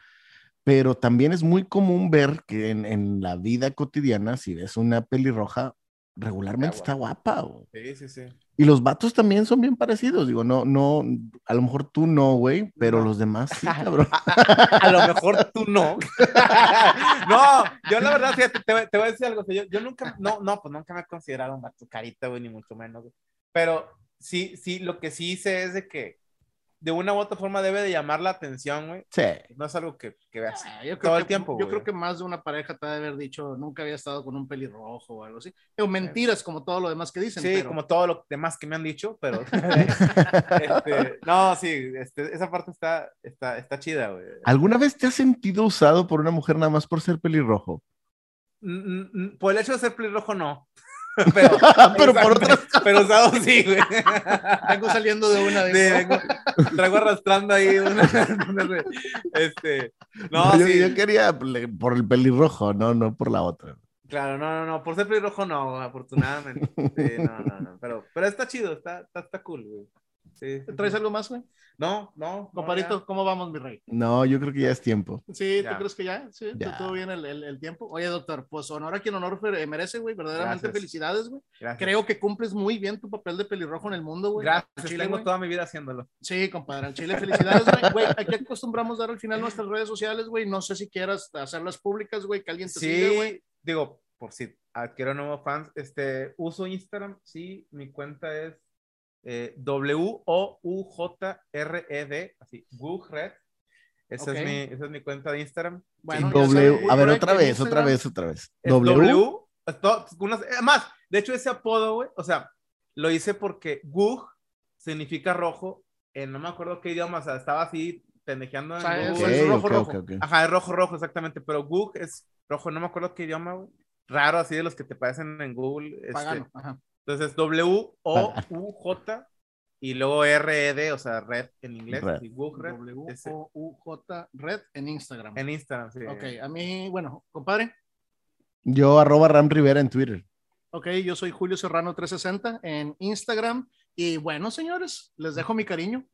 pero también es muy común ver que en, en la vida cotidiana, si ves una pelirroja, regularmente Está está guapa. Sí, sí, sí. Y los vatos también son bien parecidos, digo, no, no, a lo mejor tú no, güey, pero No. los demás sí, [LAUGHS] cabrón. A lo mejor [LAUGHS] tú no. [LAUGHS] no, yo la verdad, fíjate, te, voy- te voy a decir algo. yo, yo nunca, no, no, pues nunca me he considerado un vato carita, güey, ni mucho menos. güey. Pero sí, sí, lo que sí sé es de que de una u otra forma debe de llamar la atención, güey. Sí. No es algo que, que veas. Ah, yo creo todo el que- tiempo, Yo güey. creo que más de una pareja te ha de haber dicho, nunca había estado con un pelirrojo o algo así. O mentiras, como todo lo demás que dicen. Sí, pero- como todo lo demás que me han dicho, pero [LAUGHS] este, no, sí, este, esa parte está, está, está chida, güey. ¿Alguna vez te has sentido usado por una mujer nada más por ser pelirrojo? Mm, mm, mm, Por el hecho de ser pelirrojo, no. [LAUGHS] Pero, [LAUGHS] Pero por otras Pero usado sí, güey. [LAUGHS] Vengo saliendo de una de traigo arrastrando ahí una, una- este, no, yo, sí, yo quería por el pelirrojo, no, no por la otra. claro, no, no, no, por ser pelirrojo no, afortunadamente. Sí, no, no, no, pero, pero está chido, está, está, está cool, güey. Sí, sí, ¿Traes sí. algo más, güey? No, no. Comparito. ¿cómo vamos, mi rey? No, yo creo que ya es tiempo. Sí, ¿tú Ya. crees que ya? Sí, Ya. ¿todo bien el, el- el tiempo? Oye, doctor, pues honor a quien honor fe- merece, güey. Verdaderamente Gracias. felicidades, güey. Gracias. Creo que cumples muy bien tu papel de pelirrojo en el mundo, güey. Gracias, Chile, tengo güey. toda mi vida haciéndolo. Sí, compadre, al Chile, felicidades, güey. Güey, aquí acostumbramos dar al final nuestras redes sociales, güey. No sé si quieras hacerlas públicas, güey, que alguien te siga, güey. Sí, digo, por si adquiero nuevos fans, este, uso Instagram, sí, mi cuenta es eh, W-O-U-J-R-E-D, así, Wugred. Esa, Ok. es mi, esa es mi cuenta de Instagram. Bueno, W, a ver, otra aquí en vez, otra vez, otra vez. W. W. es todo- unas- Además, de hecho, ese apodo, güey, o sea, lo hice porque Gug significa rojo en no me acuerdo qué idioma, o sea, estaba así pendejeando en O sea, Google. es Ok, rojo, ok, rojo. ok, ok. Ajá, es rojo, rojo, exactamente. Pero Gug es rojo, no me acuerdo qué idioma, güey. Raro, así de los que te parecen en Google. este, Pagano, ajá. Entonces, W-O-U-J y luego R-E-D, o sea, red en inglés. Red. Gug Red. W-O-U-J Red en Instagram. en Instagram, sí. Ok, a mí, bueno, compadre. Yo arroba Ram Rivera en Twitter. Ok, yo soy Julio Serrano 360 en Instagram. Y bueno, señores, les dejo mi cariño.